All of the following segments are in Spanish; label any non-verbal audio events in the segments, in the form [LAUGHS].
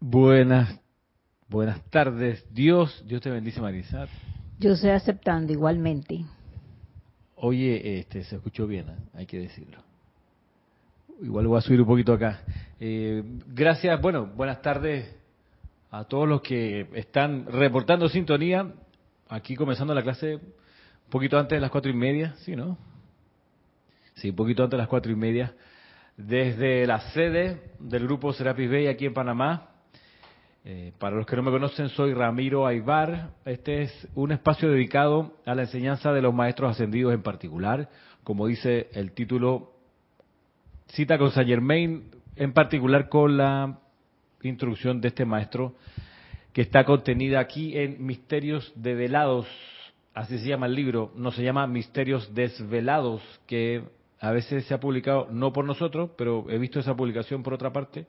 Buenas, buenas tardes. Dios, Dios te bendice, Marisa. Yo estoy aceptando igualmente. Oye, este, se escuchó bien, ¿eh? hay que decirlo. Igual voy a subir un poquito acá. Eh, gracias, bueno, buenas tardes a todos los que están reportando sintonía. Aquí comenzando la clase un poquito antes de las cuatro y media, ¿sí, no? Sí, un poquito antes de las cuatro y media. Desde la sede del grupo Serapis Bay aquí en Panamá. Eh, para los que no me conocen, soy Ramiro Aybar. Este es un espacio dedicado a la enseñanza de los maestros ascendidos en particular. Como dice el título, cita con Saint Germain, en particular con la introducción de este maestro que está contenida aquí en Misterios Develados, así se llama el libro, no se llama Misterios Desvelados, que a veces se ha publicado no por nosotros, pero he visto esa publicación por otra parte,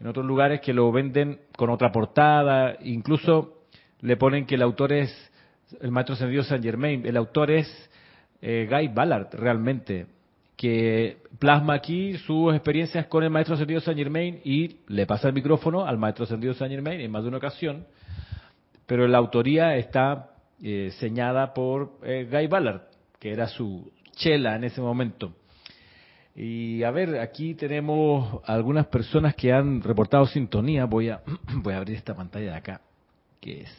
en otros lugares que lo venden con otra portada, incluso le ponen que el autor es el maestro ascendido Saint Germain, el autor es eh, Guy Ballard realmente, que plasma aquí sus experiencias con el maestro ascendido Saint Germain y le pasa el micrófono al maestro ascendido Saint Germain en más de una ocasión, pero la autoría está eh, señada por eh, Guy Ballard, que era su chela en ese momento. Y a ver, aquí tenemos algunas personas que han reportado sintonía. Voy a, [CLEARS THROAT] voy a abrir esta pantalla de acá, que es,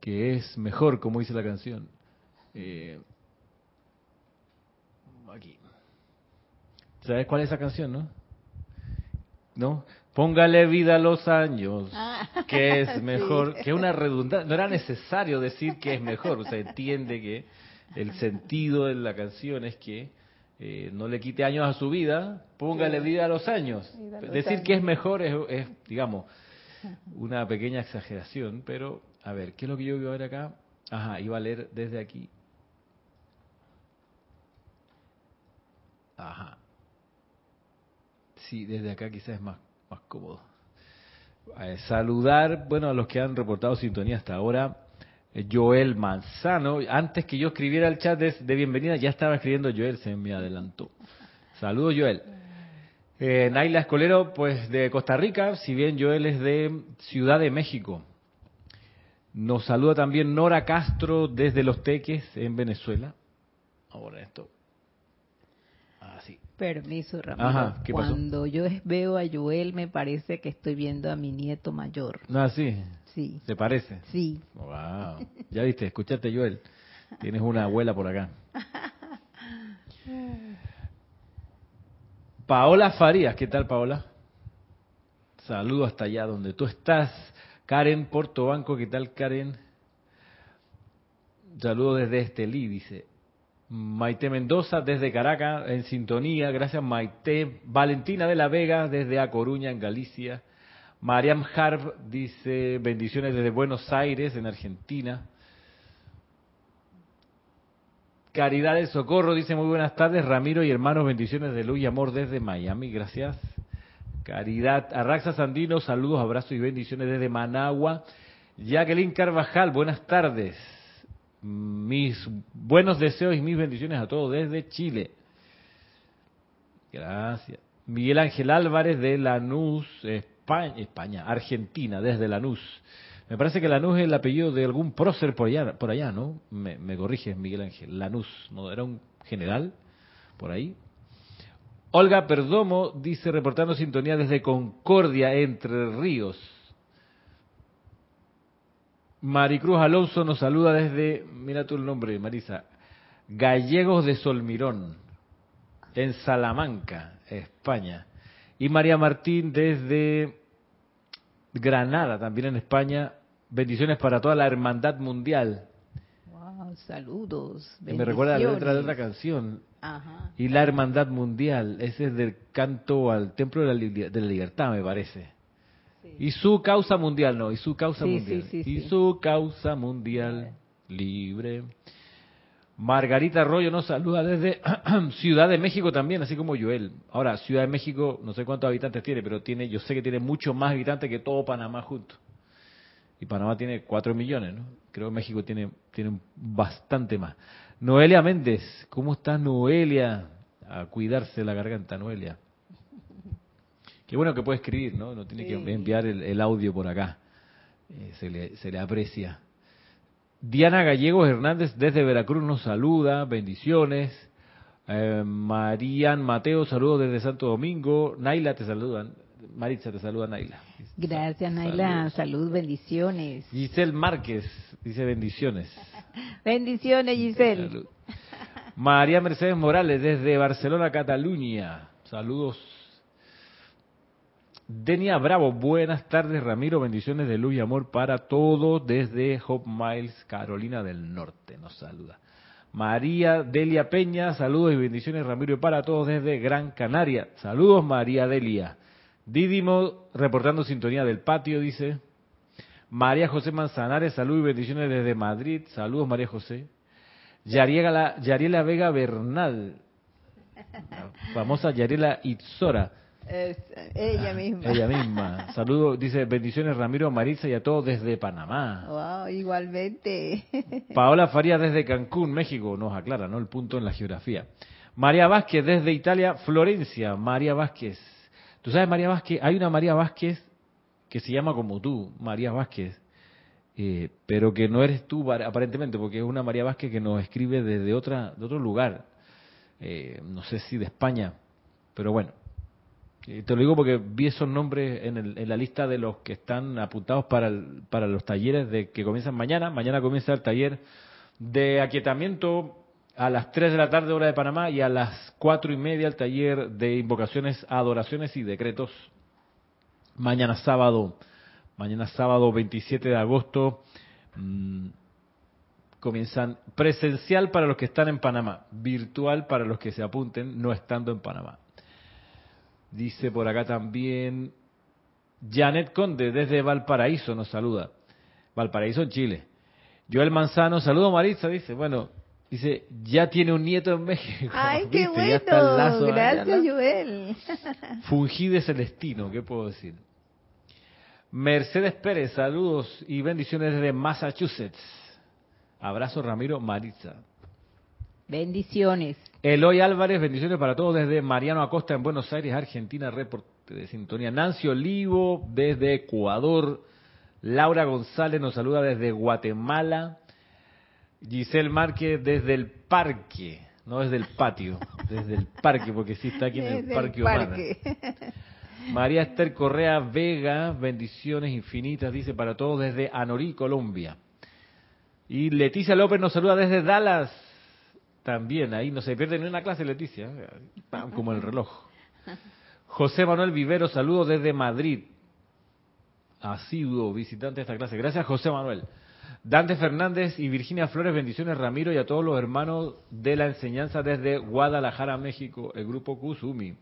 que es mejor, como dice la canción. Eh, aquí. ¿Sabes cuál es esa canción, no? ¿No? Póngale vida a los años, Ah. [LAUGHS] que es mejor, Sí. que una redundancia. No era necesario decir que es mejor, o sea, entiende que el sentido de la canción es que eh, no le quite años a su vida, póngale vida a los años. Vida a los Decir que es mejor es, es, digamos, una pequeña exageración, pero a ver, ¿qué es lo que yo voy a ver acá? Ajá, iba a leer desde aquí. Ajá. Sí, desde acá quizás es más, más cómodo. Eh, saludar, bueno, a los que han reportado sintonía hasta ahora. Eh, Joel Manzano, antes que yo escribiera el chat de, bienvenida, ya estaba escribiendo Joel, se me adelantó. Saludos, Joel. Eh, Naila Escolero, pues de Costa Rica, si bien Joel es de Ciudad de México. Nos saluda también Nora Castro desde Los Teques, en Venezuela. Ahora esto. Así. Permiso, Ramiro. Ajá, ¿qué pasó? Cuando yo veo a Joel, me parece que estoy viendo a mi nieto mayor. Ah, sí. Sí, ¿Te parece? sí. Wow. Ya viste, escúchate, Joel. Tienes una abuela por acá. [LAUGHS] Paola Farías, ¿qué tal, Paola? Saludo hasta allá donde tú estás. Karen Portobanco, ¿qué tal, Karen? Saludo desde Estelí, dice. Maite Mendoza desde Caracas, en sintonía. Gracias, Maite. Valentina de la Vega desde A Coruña, en Galicia. Mariam Harb dice bendiciones desde Buenos Aires, en Argentina. Caridad de Socorro dice muy buenas tardes, Ramiro y hermanos, bendiciones de luz y amor desde Miami, gracias. Caridad Arraxa Sandino, saludos, abrazos y bendiciones desde Managua. Jacqueline Carvajal, buenas tardes. Mis buenos deseos y mis bendiciones a todos desde Chile. Gracias. Miguel Ángel Álvarez de Lanús, España, España, Argentina, desde Lanús. Me parece que Lanús es el apellido de algún prócer por allá, por allá ¿no? Me, me corriges, Miguel Ángel. Lanús, ¿no? ¿Era un general por ahí? Olga Perdomo dice, reportando sintonía desde Concordia, Entre Ríos. Maricruz Alonso nos saluda desde, mira tú el nombre, Marisa, Gallegos de Solmirón, en Salamanca, España. Y María Martín desde Granada, también en España. Bendiciones para toda la hermandad mundial. Wow, saludos. Que me recuerda la letra de otra canción. Ajá. Y la hermandad mundial, ese es del canto al templo de la, li- de la libertad, me parece. Y su causa mundial, no, y su causa Sí, mundial. sí, sí, y su causa mundial libre. Margarita Arroyo nos saluda desde [CLEARS THROAT] Ciudad de México también, así como Joel. Ahora, Ciudad de México, no sé cuántos habitantes tiene, pero tiene, yo sé que tiene mucho más habitantes que todo Panamá junto. Y Panamá tiene 4 millones, ¿no? Creo que México tiene, tiene bastante más. Noelia Méndez, ¿cómo estás Noelia? A cuidarse la garganta, Noelia. Qué bueno que puede escribir, ¿no? No tiene que enviar el, audio por acá. Eh, se, le, se le aprecia. Diana Gallegos Hernández desde Veracruz nos saluda, bendiciones. Eh, Marían Mateo, saludos desde Santo Domingo. Naila te saludan. Maritza te saluda Naila. Gracias Naila, salud, bendiciones. Giselle Márquez dice bendiciones. [LAUGHS] bendiciones Giselle. María Mercedes Morales desde Barcelona, Cataluña. Saludos. Denia Bravo, buenas tardes Ramiro, bendiciones de luz y amor para todos desde Hope Miles, Carolina del Norte. Nos saluda. María Delia Peña, saludos y bendiciones Ramiro para todos desde Gran Canaria. Saludos María Delia. Didimo reportando sintonía del patio, dice. María José Manzanares, saludos y bendiciones desde Madrid. Saludos María José. Yariela, Yariela Vega Bernal, famosa Yariela Itzora. Ella misma. Ella [LAUGHS] misma. Saludos, dice bendiciones Ramiro Marisa y a todos desde Panamá. Wow, igualmente. [LAUGHS] Paola Faría desde Cancún, México, nos aclara, ¿no? El punto en la geografía. María Vázquez desde Italia, Florencia. María Vázquez. ¿Tú sabes, María Vázquez? Hay una María Vázquez que se llama como tú, María Vázquez. Eh, pero que no eres tú aparentemente, porque es una María Vázquez que nos escribe desde otra, de otro lugar, eh, no sé si de España, pero bueno, te lo digo porque vi esos nombres en, la lista de los que están apuntados para, para los talleres de que comienzan mañana. Mañana comienza el taller de aquietamiento a las 3 de la tarde hora de Panamá y a las cuatro y media el taller de invocaciones, adoraciones y decretos. Mañana sábado Mañana sábado 27 de agosto mm, comienzan presencial para los que están en Panamá, virtual para los que se apunten no estando en Panamá. Dice por acá también Janet Conde desde Valparaíso nos saluda. Valparaíso Chile. Joel Manzano, saludo Maritza, dice, bueno, dice, ya tiene un nieto en México. Ay, [LAUGHS] qué bueno. Gracias, Joel. [LAUGHS] Fungí de Celestino, ¿qué puedo decir? Mercedes Pérez, saludos y bendiciones desde Massachusetts. Abrazo Ramiro Maritza. Bendiciones. Eloy Álvarez, bendiciones para todos desde Mariano Acosta en Buenos Aires, Argentina, reporte de sintonía. Nancy Olivo desde Ecuador. Laura González nos saluda desde Guatemala. Giselle Márquez desde el parque, no desde el patio, [LAUGHS] desde el parque, porque sí está aquí en el Parque, parque. María Esther Correa Vega, bendiciones infinitas, dice para todos desde Anorí, Colombia. Y Leticia López nos saluda desde Dallas. También, ahí no se pierde ni una clase, Leticia, como el reloj. José Manuel Vivero, saludos desde Madrid. Asiduo visitante de esta clase. Gracias, José Manuel. Dante Fernández y Virginia Flores, bendiciones Ramiro y a todos los hermanos de la enseñanza desde Guadalajara, México, el grupo Kusumi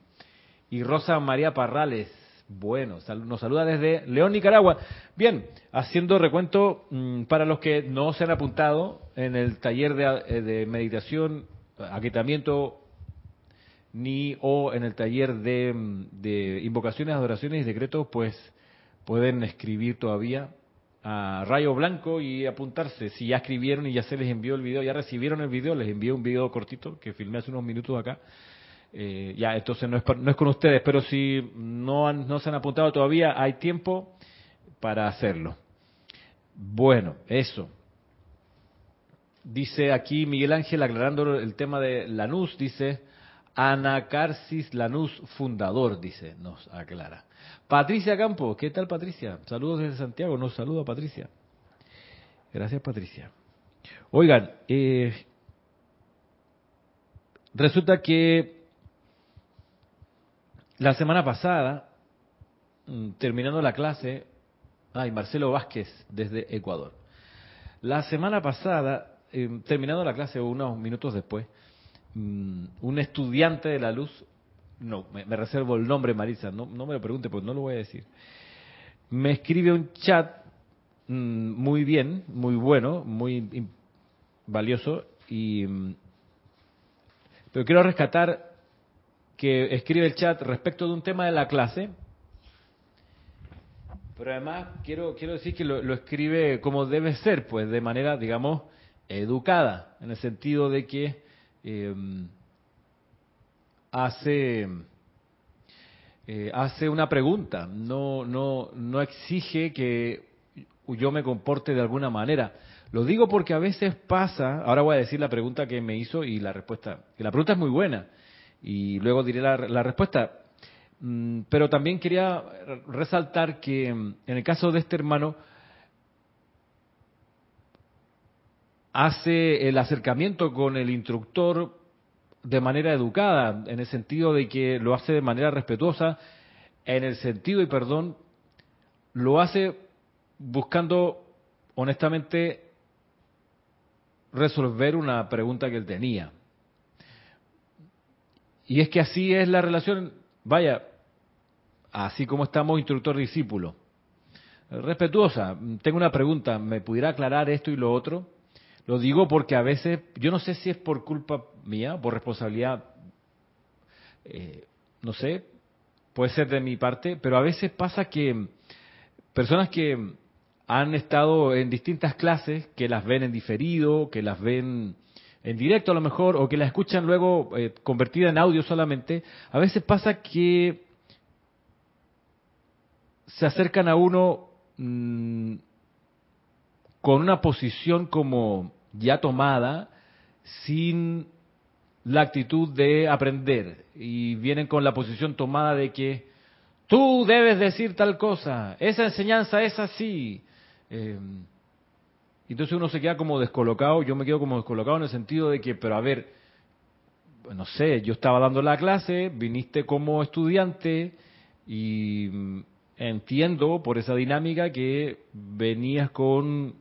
y Rosa María Parrales. Bueno, nos saluda desde León, Nicaragua. Bien, haciendo recuento mm, para los que no se han apuntado en el taller de, eh, meditación, aquietamiento, ni o en el taller de, mm, de invocaciones, adoraciones y decretos, pues pueden escribir todavía a Rayo Blanco y apuntarse. Si ya escribieron y ya se les envió el video, ya recibieron el video, les envié un video cortito que filmé hace unos minutos acá eh, ya, entonces no es, no es con ustedes, pero si no, no se han apuntado todavía, hay tiempo para hacerlo. Bueno, eso. Dice aquí Miguel Ángel aclarando el tema de Lanús, dice Anacarsis Lanús fundador, dice, nos aclara. Patricia Campo, ¿qué tal Patricia? Saludos desde Santiago, nos saluda Patricia. Gracias Patricia. Oigan, eh, resulta que la semana pasada, mm, terminando la clase, ay, Marcelo Vázquez desde Ecuador. La semana pasada, em, terminando la clase unos minutos después, mm, un estudiante de la luz, no, me, reservo el nombre Marisa, no, no, me lo pregunte porque no lo voy a decir, me escribe un chat mm, muy bien, muy bueno, muy valioso, y, pero quiero rescatar que escribe el chat respecto de un tema de la clase, pero además quiero, quiero decir que lo, escribe como debe ser, pues de manera, digamos, educada, en el sentido de que em, hace eh, hace una pregunta, no, no, no exige que yo me comporte de alguna manera. Lo digo porque a veces pasa, ahora voy a decir la pregunta que me hizo y la respuesta, que la pregunta es muy buena y luego diré la, la respuesta. Mm, pero también quería resaltar que mm, en el caso de este hermano, hace el acercamiento con el instructor de manera educada, en el sentido de que lo hace de manera respetuosa, en el sentido, y perdón, lo hace buscando honestamente resolver una pregunta que él tenía. Y es que así es la relación, vaya, así como estamos instructor-discípulo. Respetuosa, tengo una pregunta, ¿me pudiera aclarar esto y lo otro? Lo digo porque a veces, yo no sé si es por culpa mía, por responsabilidad, eh, no sé, puede ser de mi parte, pero a veces pasa que personas que han estado en distintas clases, que las ven en diferido, que las ven en directo a lo mejor, o que las escuchan luego eh, convertida en audio solamente, a veces pasa que se acercan a uno mm, con una posición como ya tomada, sin la actitud de aprender, y vienen con la posición tomada de que tú debes decir tal cosa, esa enseñanza es así. Eh, entonces uno se queda como descolocado, yo me quedo como descolocado en el sentido de que, pero a ver, no sé, yo estaba dando la clase, viniste como estudiante y mm, entiendo por esa dinámica que venías con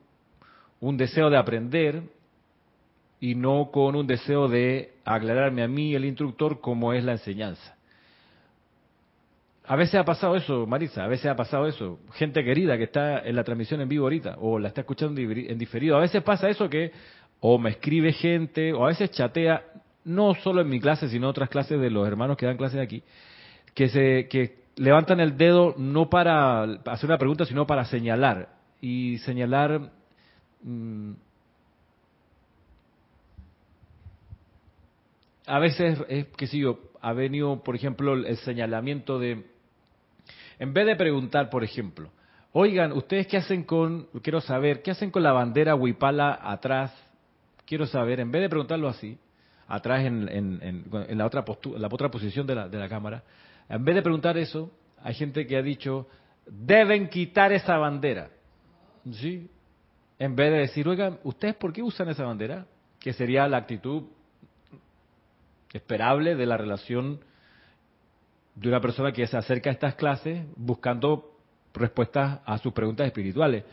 un deseo de aprender y no con un deseo de aclararme a mí, el instructor, cómo es la enseñanza. A veces ha pasado eso, Marisa, a veces ha pasado eso. Gente querida que está en la transmisión en vivo ahorita o la está escuchando en diferido. A veces pasa eso que o me escribe gente o a veces chatea, no solo en mi clase, sino en otras clases de los hermanos que dan clases aquí, que, se, que levantan el dedo no para hacer una pregunta, sino para señalar. Y señalar... Mm, a veces, es, que si yo, ha venido, por ejemplo, el señalamiento de en vez de preguntar, por ejemplo, oigan, ¿ustedes qué hacen con, quiero saber, qué hacen con la bandera Huipala atrás? Quiero saber, en vez de preguntarlo así, atrás en, la, otra la otra posición de la, de la cámara, en vez de preguntar eso, hay gente que ha dicho, deben quitar esa bandera. ¿Sí? En vez de decir, oigan, ¿ustedes por qué usan esa bandera? Que sería la actitud esperable de la relación de una persona que se acerca a estas clases buscando respuestas a sus preguntas espirituales.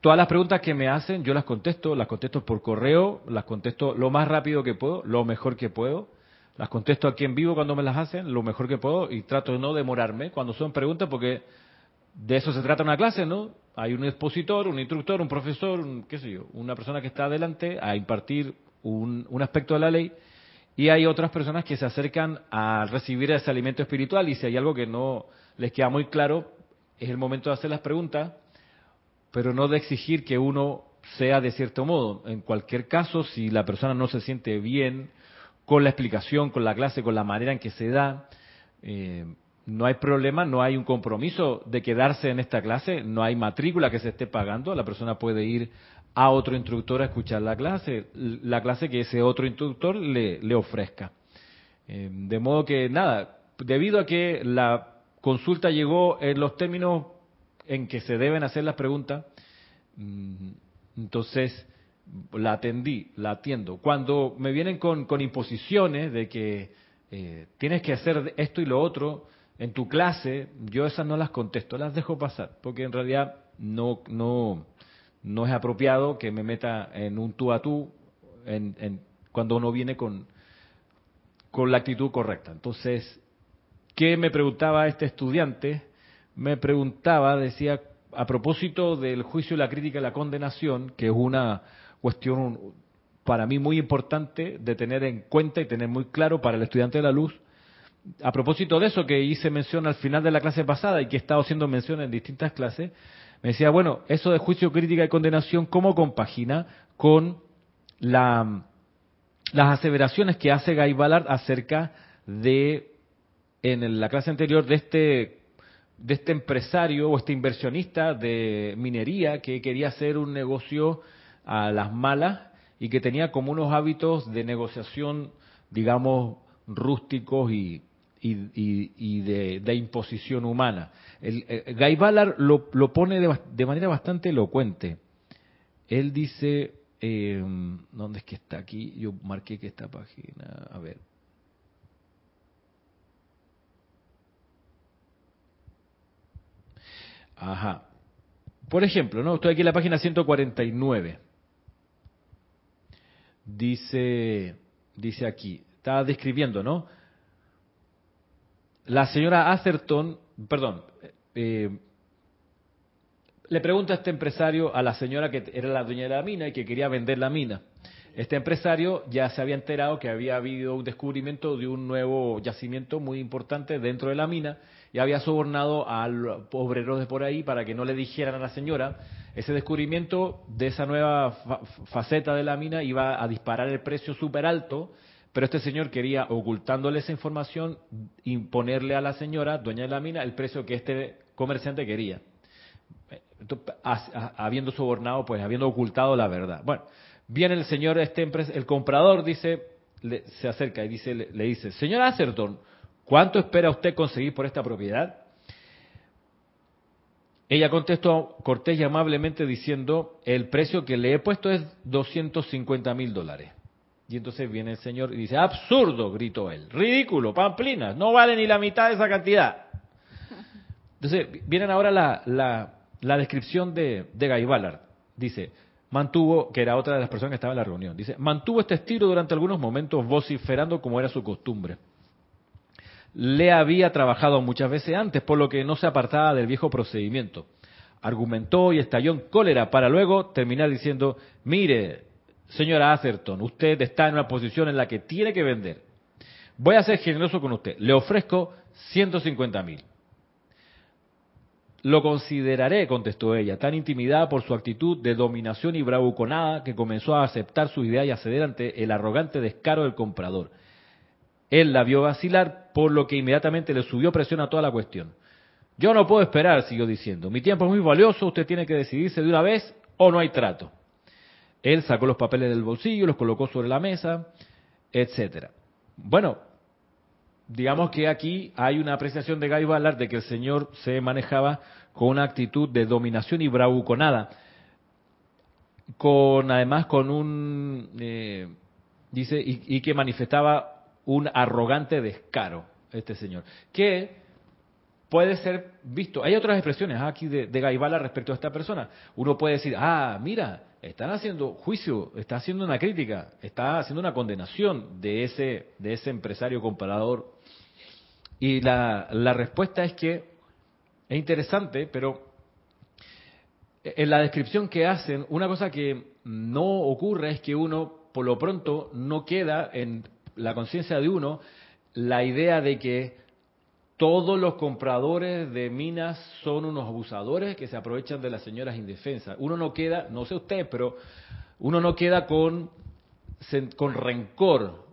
Todas las preguntas que me hacen, yo las contesto, las contesto por correo, las contesto lo más rápido que puedo, lo mejor que puedo, las contesto aquí en vivo cuando me las hacen, lo mejor que puedo, y trato de no demorarme cuando son preguntas, porque de eso se trata una clase, ¿no? Hay un expositor, un instructor, un profesor, qué sé yo, una persona que está adelante a impartir un, un aspecto de la ley, y hay otras personas que se acercan a recibir ese alimento espiritual y si hay algo que no les queda muy claro, es el momento de hacer las preguntas, pero no de exigir que uno sea de cierto modo. En cualquier caso, si la persona no se siente bien con la explicación, con la clase, con la manera en que se da, eh, no hay problema, no hay un compromiso de quedarse en esta clase, no hay matrícula que se esté pagando, la persona puede ir a otro instructor a escuchar la clase, la clase que ese otro instructor le, ofrezca. Eh, de modo que, nada, debido a que la consulta llegó en los términos en que se deben hacer las preguntas, mm, entonces la atendí, la atiendo. Cuando me vienen con, imposiciones de que eh, tienes que hacer esto y lo otro en tu clase, yo esas no las contesto, las dejo pasar, porque en realidad no, no es apropiado que me meta en un tú a tú en, cuando uno viene con, con la actitud correcta. Entonces, ¿qué me preguntaba este estudiante? Me preguntaba, decía, a propósito del juicio, la crítica y la condenación, que es una cuestión para mí muy importante de tener en cuenta y tener muy claro para el estudiante de la luz, a propósito de eso que hice mención al final de la clase pasada y que he estado haciendo mención en distintas clases, me decía, bueno, eso de juicio, crítica y condenación, ¿cómo compagina con la, las aseveraciones que hace Guy Ballard acerca de en la clase anterior de este de este empresario o este inversionista de minería que quería hacer un negocio a las malas y que tenía como unos hábitos de negociación, digamos, rústicos y, y, de, imposición humana. El, Guy Ballard lo, pone de, manera bastante elocuente. Él dice, eh, ¿dónde es que está aquí? Yo marqué que esta página, a ver. Ajá. Por ejemplo, ¿no? Estoy aquí en la página 149. Dice, dice aquí, está describiendo, ¿no? La señora Atherton, perdón, eh, le pregunta a este empresario a la señora que era la dueña de la mina y que quería vender la mina. Este empresario ya se había enterado que había habido un descubrimiento de un nuevo yacimiento muy importante dentro de la mina y había sobornado a obreros de por ahí para que no le dijeran a la señora ese descubrimiento de esa nueva faceta de la mina iba a disparar el precio súper alto, pero este señor quería, ocultándole esa información, imponerle a la señora, dueña de la mina, el precio que este comerciante quería. habiendo sobornado, pues habiendo ocultado la verdad. Bueno, viene el señor, este el comprador dice, se acerca y dice, le, le dice, señor Acerton, ¿Cuánto espera usted conseguir por esta propiedad? Ella contestó cortés y amablemente diciendo, el precio que le he puesto es 250 mil dólares. Y entonces viene el señor y dice, absurdo, gritó él, ridículo, pamplinas, no vale ni la mitad de esa cantidad. Entonces, vienen ahora la, la, descripción de, de Guy Ballard. Dice, mantuvo, que era otra de las personas que estaba en la reunión, dice, mantuvo este estilo durante algunos momentos vociferando como era su costumbre le había trabajado muchas veces antes, por lo que no se apartaba del viejo procedimiento. Argumentó y estalló en cólera para luego terminar diciendo, mire, señora Atherton, usted está en una posición en la que tiene que vender. Voy a ser generoso con usted. Le ofrezco 150 mil. Lo consideraré, contestó ella, tan intimidada por su actitud de dominación y bravuconada que comenzó a aceptar su idea y a ceder ante el arrogante descaro del comprador. Él la vio vacilar, por lo que inmediatamente le subió presión a toda la cuestión. Yo no puedo esperar, siguió diciendo. Mi tiempo es muy valioso, usted tiene que decidirse de una vez o no hay trato. Él sacó los papeles del bolsillo, los colocó sobre la mesa, etcétera. Bueno, digamos que aquí hay una apreciación de Guy de que el señor se manejaba con una actitud de dominación y bravuconada, con además con un eh, dice y que manifestaba un arrogante descaro, este señor, que puede ser visto. Hay otras expresiones aquí de, de respecto a esta persona. Uno puede decir, ah, mira, están haciendo juicio, está haciendo una crítica, está haciendo una condenación de ese, de ese empresario comparador. Y la, la respuesta es que es interesante, pero en la descripción que hacen, una cosa que no ocurre es que uno, por lo pronto, no queda en la conciencia de uno la idea de que todos los compradores de minas son unos abusadores que se aprovechan de las señoras indefensas. Uno no queda, no sé usted, pero uno no queda con, con rencor.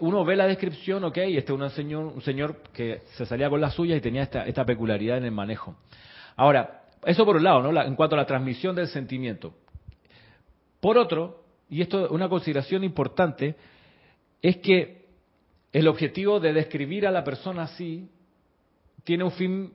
Uno ve la descripción, ok, este es un señor, un señor que se salía con las suyas y tenía esta, esta peculiaridad en el manejo. Ahora, eso por un lado, ¿no? en cuanto a la transmisión del sentimiento. Por otro, y esto es una consideración importante, es que el objetivo de describir a la persona así tiene un fin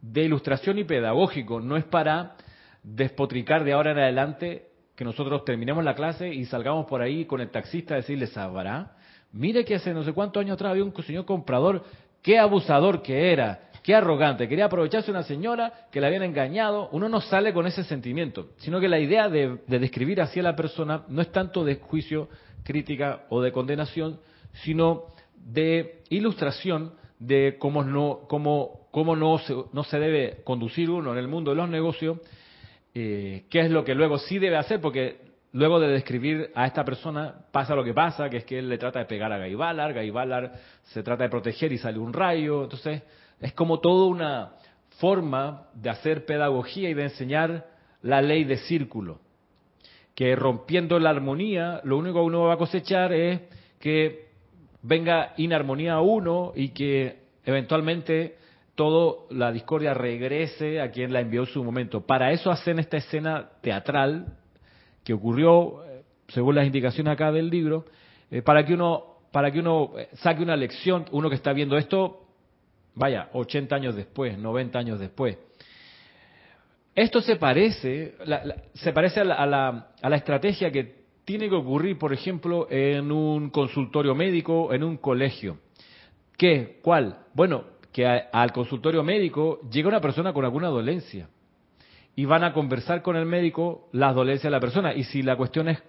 de ilustración y pedagógico, no es para despotricar de ahora en adelante que nosotros terminemos la clase y salgamos por ahí con el taxista a decirle, ¿sabrá? Mire que hace no sé cuántos años atrás había un señor comprador, qué abusador que era, qué arrogante, quería aprovecharse una señora que le habían engañado. Uno no sale con ese sentimiento, sino que la idea de, de describir así a la persona no es tanto de juicio crítica o de condenación, sino de ilustración de cómo no, cómo, cómo no, se, no se debe conducir uno en el mundo de los negocios, eh, qué es lo que luego sí debe hacer, porque luego de describir a esta persona pasa lo que pasa, que es que él le trata de pegar a Gaibalar, Gaibalar se trata de proteger y sale un rayo, entonces es como toda una forma de hacer pedagogía y de enseñar la ley de círculo que rompiendo la armonía, lo único que uno va a cosechar es que venga inarmonía a uno y que eventualmente todo la discordia regrese a quien la envió en su momento. Para eso hacen esta escena teatral que ocurrió, eh, según las indicaciones acá del libro, eh, para que uno para que uno eh, saque una lección, uno que está viendo esto, vaya, 80 años después, 90 años después. Esto se parece, se parece a la, a la estrategia que tiene que ocurrir, por ejemplo, en un consultorio médico, en un colegio. ¿Qué? ¿Cuál? Bueno, que al consultorio médico llega una persona con alguna dolencia y van a conversar con el médico las dolencias de la persona. Y si la cuestión es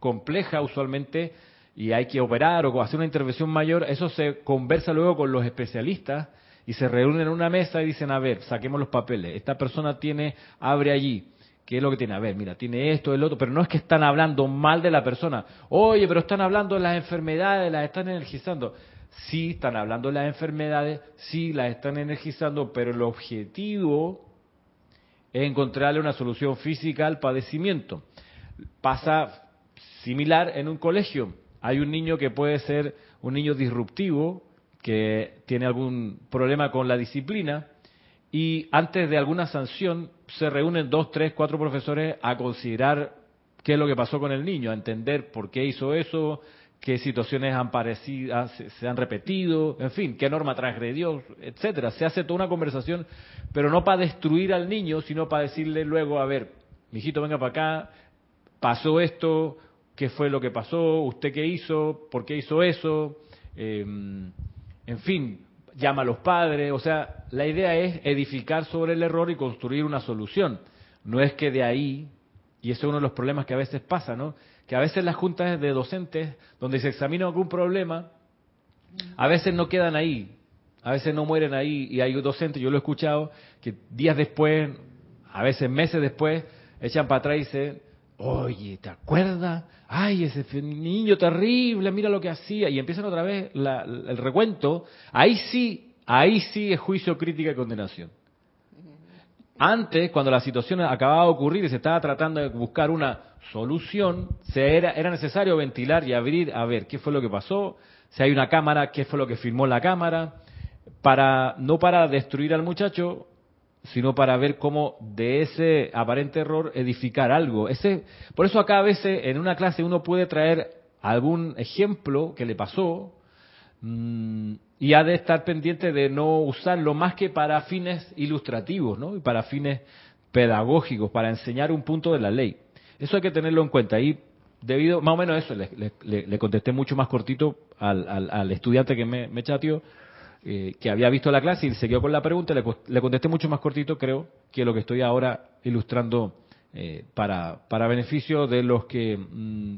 compleja, usualmente, y hay que operar o hacer una intervención mayor, eso se conversa luego con los especialistas y se reúnen en una mesa y dicen, a ver, saquemos los papeles. Esta persona tiene, abre allí. ¿Qué es lo que tiene? A ver, mira, tiene esto, el otro, pero no es que están hablando mal de la persona. Oye, pero están hablando de las enfermedades, las están energizando. Sí, están hablando de las enfermedades, sí, las están energizando, pero el objetivo es encontrarle una solución física al padecimiento. Pasa similar en un colegio. Hay un niño que puede ser un niño disruptivo, que tiene algún problema con la disciplina, y antes de alguna sanción se reúnen dos, tres, cuatro profesores a considerar qué es lo que pasó con el niño, a entender por qué hizo eso, qué situaciones han parecido, se han repetido, en fin, qué norma transgredió, etcétera. Se hace toda una conversación, pero no para destruir al niño, sino para decirle luego, a ver, mijito, venga para acá, pasó esto, qué fue lo que pasó, usted qué hizo, por qué hizo eso, em, en fin, llama a los padres, o sea, la idea es edificar sobre el error y construir una solución. No es que de ahí, y ese es uno de los problemas que a veces pasa, ¿no? Que a veces las juntas de docentes, donde se examina algún problema, a veces no quedan ahí, a veces no mueren ahí, y hay docentes, yo lo he escuchado, que días después, a veces meses después, echan para atrás y dicen, oye, ¿te acuerdas? Ay, ese niño terrible, mira lo que hacía. Y empiezan otra vez el recuento. Ahí sí, ahí sí es juicio, crítica y condenación. Antes, cuando la situación acababa de ocurrir y se estaba tratando de buscar una solución, se era, era necesario ventilar y abrir a ver qué fue lo que pasó, si hay una cámara, qué fue lo que filmó la cámara, para no para destruir al muchacho, sino para ver cómo de ese aparente error edificar algo. Ese, por eso acá a veces en una clase uno puede traer algún ejemplo que le pasó mm, y ha de estar pendiente de no usarlo más que para fines ilustrativos, ¿no? Y para fines pedagógicos, para enseñar un punto de la ley. Eso hay que tenerlo en cuenta. Y debido, más o menos eso, le, contesté mucho más cortito al, estudiante que me, me chateó eh, que había visto la clase y se quedó con la pregunta, le, le, contesté mucho más cortito, creo, que lo que estoy ahora ilustrando eh, para, para beneficio de los que mm,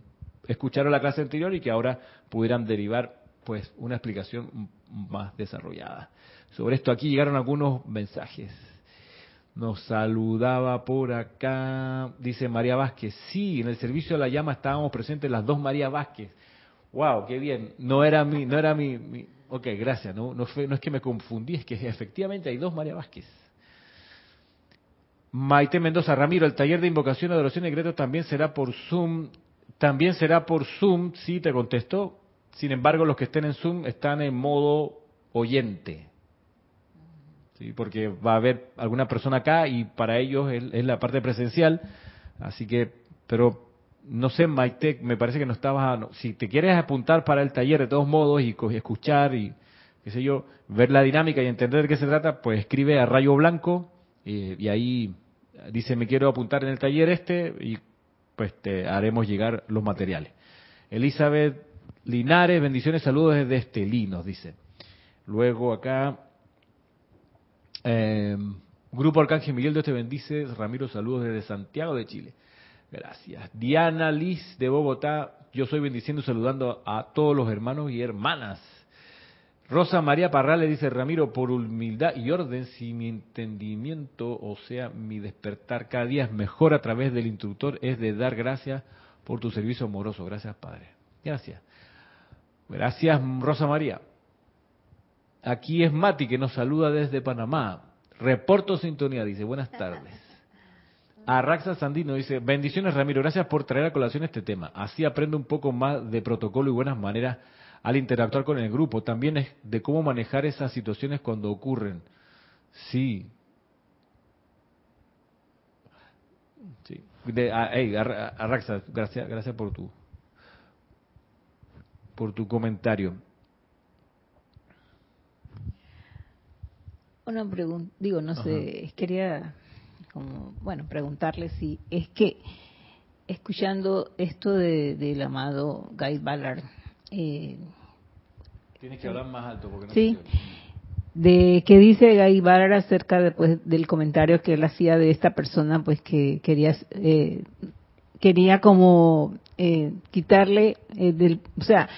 escucharon la clase anterior y que ahora pudieran derivar pues una explicación más desarrollada. Sobre esto aquí llegaron algunos mensajes. Nos saludaba por acá, dice María Vázquez. Sí, en el servicio de la llama estábamos presentes las dos María Vázquez. Wow, qué bien. No era mi, no era mi Ok, gracias. No, no, fue, no es que me confundí, es que efectivamente hay dos María Vázquez. Maite Mendoza, Ramiro, el taller de invocación, adoración y decreto también será por Zoom. También será por Zoom, sí, te contestó. Sin embargo, los que estén en Zoom están en modo oyente. Porque va a haber alguna persona acá y para ellos es la parte presencial. Así que, pero no sé, Maite, me parece que no estabas, si te quieres apuntar para el taller de todos modos y, escuchar y, qué sé yo, ver la dinámica y entender de qué se trata, pues escribe a Rayo Blanco y, ahí dice me quiero apuntar en el taller este y pues te haremos llegar los materiales. Elizabeth Linares, bendiciones, saludos desde Estelí, nos dice. Luego acá, eh, Grupo Arcángel Miguel, Dios te bendice. Ramiro, saludos desde Santiago de Chile. Gracias. Diana Liz de Bogotá, yo soy bendiciendo y saludando a todos los hermanos y hermanas. Rosa María Parral le dice, Ramiro, por humildad y orden, si mi entendimiento, o sea, mi despertar cada día es mejor a través del instructor, es de dar gracias por tu servicio amoroso. Gracias, Padre. Gracias. Gracias, Rosa María. Aquí es Mati que nos saluda desde Panamá. Reporto sintonía, dice, buenas tardes. Arraxa Sandino dice, bendiciones Ramiro, gracias por traer a colación este tema. Así aprendo un poco más de protocolo y buenas maneras al interactuar con el grupo, también es de cómo manejar esas situaciones cuando ocurren. Sí. Sí. De, ah, Arraxa, gracias, gracias por tu por tu comentario. Una pregunta, digo, no sé, quería como, bueno, preguntarle si es que escuchando esto de, del amado Guy Ballard, eh, tienes que hablar más alto porque no sí, de qué dice Guy Ballard acerca después del comentario que él hacía de esta persona, pues que quería eh, quería como eh, quitarle, eh, del, o sea,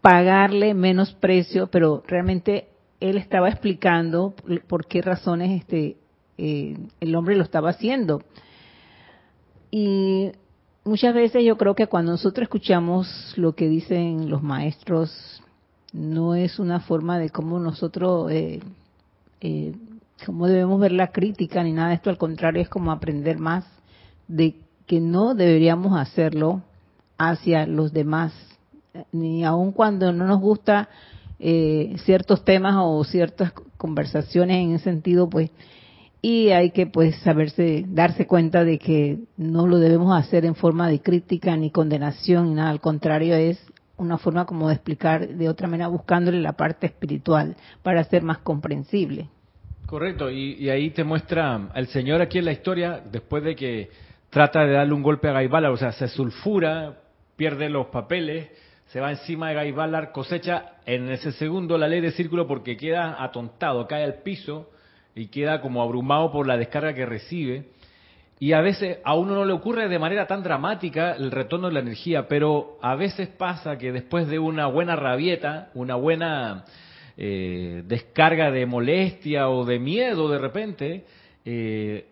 pagarle menos precio, pero realmente él estaba explicando por qué razones este eh, el hombre lo estaba haciendo. Y muchas veces yo creo que cuando nosotros escuchamos lo que dicen los maestros, no es una forma de cómo nosotros, eh, eh, cómo debemos ver la crítica ni nada de esto, al contrario, es como aprender más de que no deberíamos hacerlo hacia los demás, ni aun cuando no nos gusta eh, ciertos temas o ciertas conversaciones en ese sentido, pues, y hay que pues saberse, darse cuenta de que no lo debemos hacer en forma de crítica ni condenación, ni nada, al contrario es una forma como de explicar de otra manera buscándole la parte espiritual para ser más comprensible. Correcto, y, ahí te muestra el Señor aquí en la historia, después de que trata de darle un golpe a Gaibala, o sea, se sulfura, pierde los papeles, se va encima de Gaibalar, cosecha en ese segundo la ley de círculo porque queda atontado, cae al piso y queda como abrumado por la descarga que recibe. Y a veces a uno no le ocurre de manera tan dramática el retorno de la energía, pero a veces pasa que después de una buena rabieta, una buena eh, descarga de molestia o de miedo de repente, eh,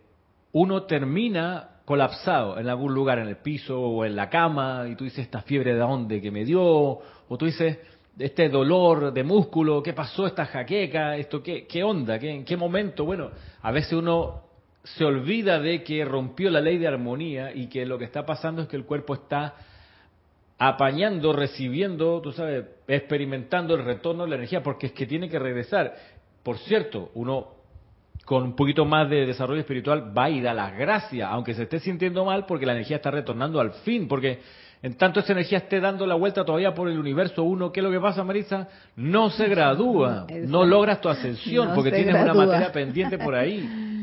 uno termina colapsado en algún lugar, en el piso o en la cama, y tú dices, esta fiebre de dónde que me dio, o tú dices, este dolor de músculo, qué pasó, esta jaqueca, esto, qué, qué onda, ¿Qué, en qué momento. Bueno, a veces uno se olvida de que rompió la ley de armonía y que lo que está pasando es que el cuerpo está apañando, recibiendo, tú sabes, experimentando el retorno de la energía, porque es que tiene que regresar. Por cierto, uno con un poquito más de desarrollo espiritual va y da las gracias, aunque se esté sintiendo mal, porque la energía está retornando al fin, porque en tanto esa energía esté dando la vuelta todavía por el universo uno, ¿qué es lo que pasa, Marisa? No se gradúa, no logras tu ascensión, porque tienes una materia pendiente por ahí. [LAUGHS]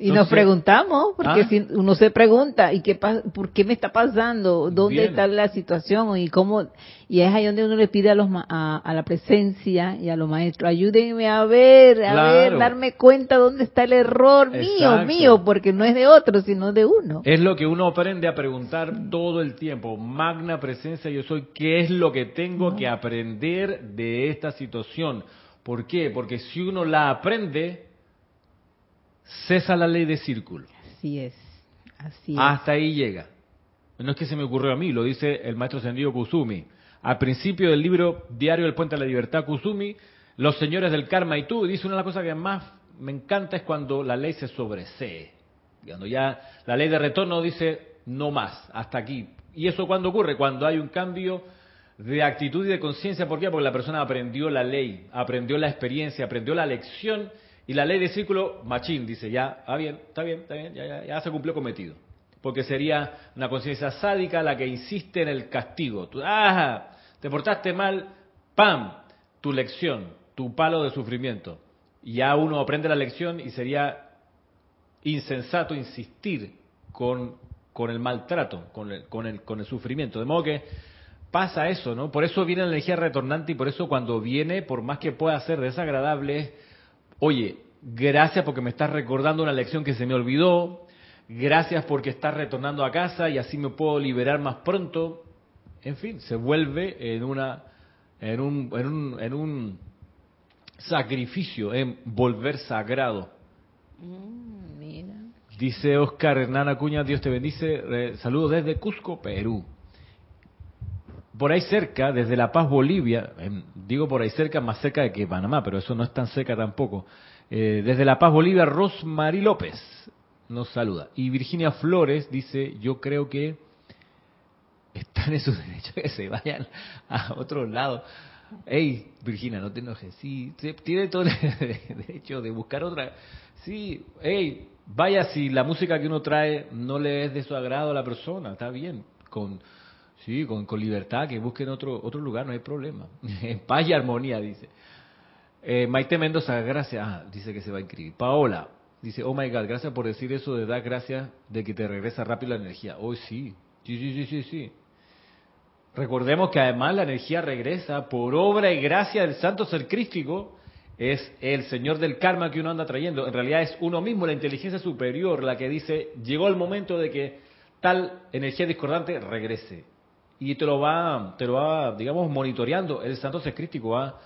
Y nos preguntamos, porque ¿ah? si uno se pregunta, ¿y qué por qué me está pasando? ¿Dónde está la situación? Y cómo y es ahí donde uno le pide a los a, la presencia y a los maestros, ayúdenme a ver, a ver, darme cuenta dónde está el error mío, mío, porque no es de otro, sino de uno. Es lo que uno aprende a preguntar todo el tiempo. Magna presencia, yo soy, ¿qué es lo que tengo que aprender de esta situación? ¿Por qué? Porque si uno la aprende, cesa la ley de círculo. Así es. Así Hasta ahí llega. No es que se me ocurrió a mí, lo dice el maestro Sendido Kusumi. Al principio del libro Diario del Puente a la Libertad, Kusumi, los señores del karma y tú, dice una de las cosas que más me encanta es cuando la ley se sobresee. Cuando ya la ley de retorno dice no más, hasta aquí. ¿Y eso cuando ocurre? Cuando hay un cambio de actitud y de conciencia. ¿Por qué? Porque la persona aprendió la ley, aprendió la experiencia, aprendió la lección y la ley de círculo, machín, dice, ya, ah, bien, está bien, está bien, ya, ya, se cumplió cometido. Porque sería una conciencia sádica la que insiste en el castigo. Tú, ah, te portaste mal, ¡pam! Tu lección, tu palo de sufrimiento. Y ya uno aprende la lección y sería insensato insistir con, con el maltrato, con el, con, el, con el sufrimiento. De modo que pasa eso, ¿no? Por eso viene la energía retornante y por eso cuando viene, por más que pueda ser desagradable, oye, gracias porque me estás recordando una lección que se me olvidó, gracias porque estás retornando a casa y así me puedo liberar más pronto. En fin, se vuelve en una en un, en un, en un sacrificio, en volver sagrado. Mm, Dice Oscar Hernán Acuña, Dios te bendice. saludos desde Cusco, Perú. Por ahí cerca, desde La Paz, Bolivia, digo por ahí cerca, más cerca de que Panamá, pero eso no es tan cerca tampoco. Eh, desde La Paz, Bolivia, Rosmary López nos saluda. Y Virginia Flores dice, yo creo que están en su [LAUGHS] derecho que se vayan a otro lado. Hey, Virginia, no te enojes. Sí, tiene todo el [LAUGHS] derecho de buscar otra. Sí, hey, vaya si la música que uno trae no le es de su agrado a la persona, está bien. Con, sí, con, con libertad, que busquen otro, otro lugar, no hay problema. [LAUGHS] En paz y armonía, dice. Eh, Maite Mendoza, gracias. Ah, dice que se va a inscribir. Paola, dice, oh my God, gracias por decir eso de dar gracias de que te regresa rápido la energía. Hoy sí, sí, sí, sí, sí, sí. Recordemos que además la energía regresa por obra y gracia del santo ser crístico, es el señor del karma que uno anda trayendo. En realidad es uno mismo, la inteligencia superior, la que dice, llegó el momento de que tal energía discordante regrese. Y te lo va, te lo va, digamos, monitoreando. El santo ser crístico va,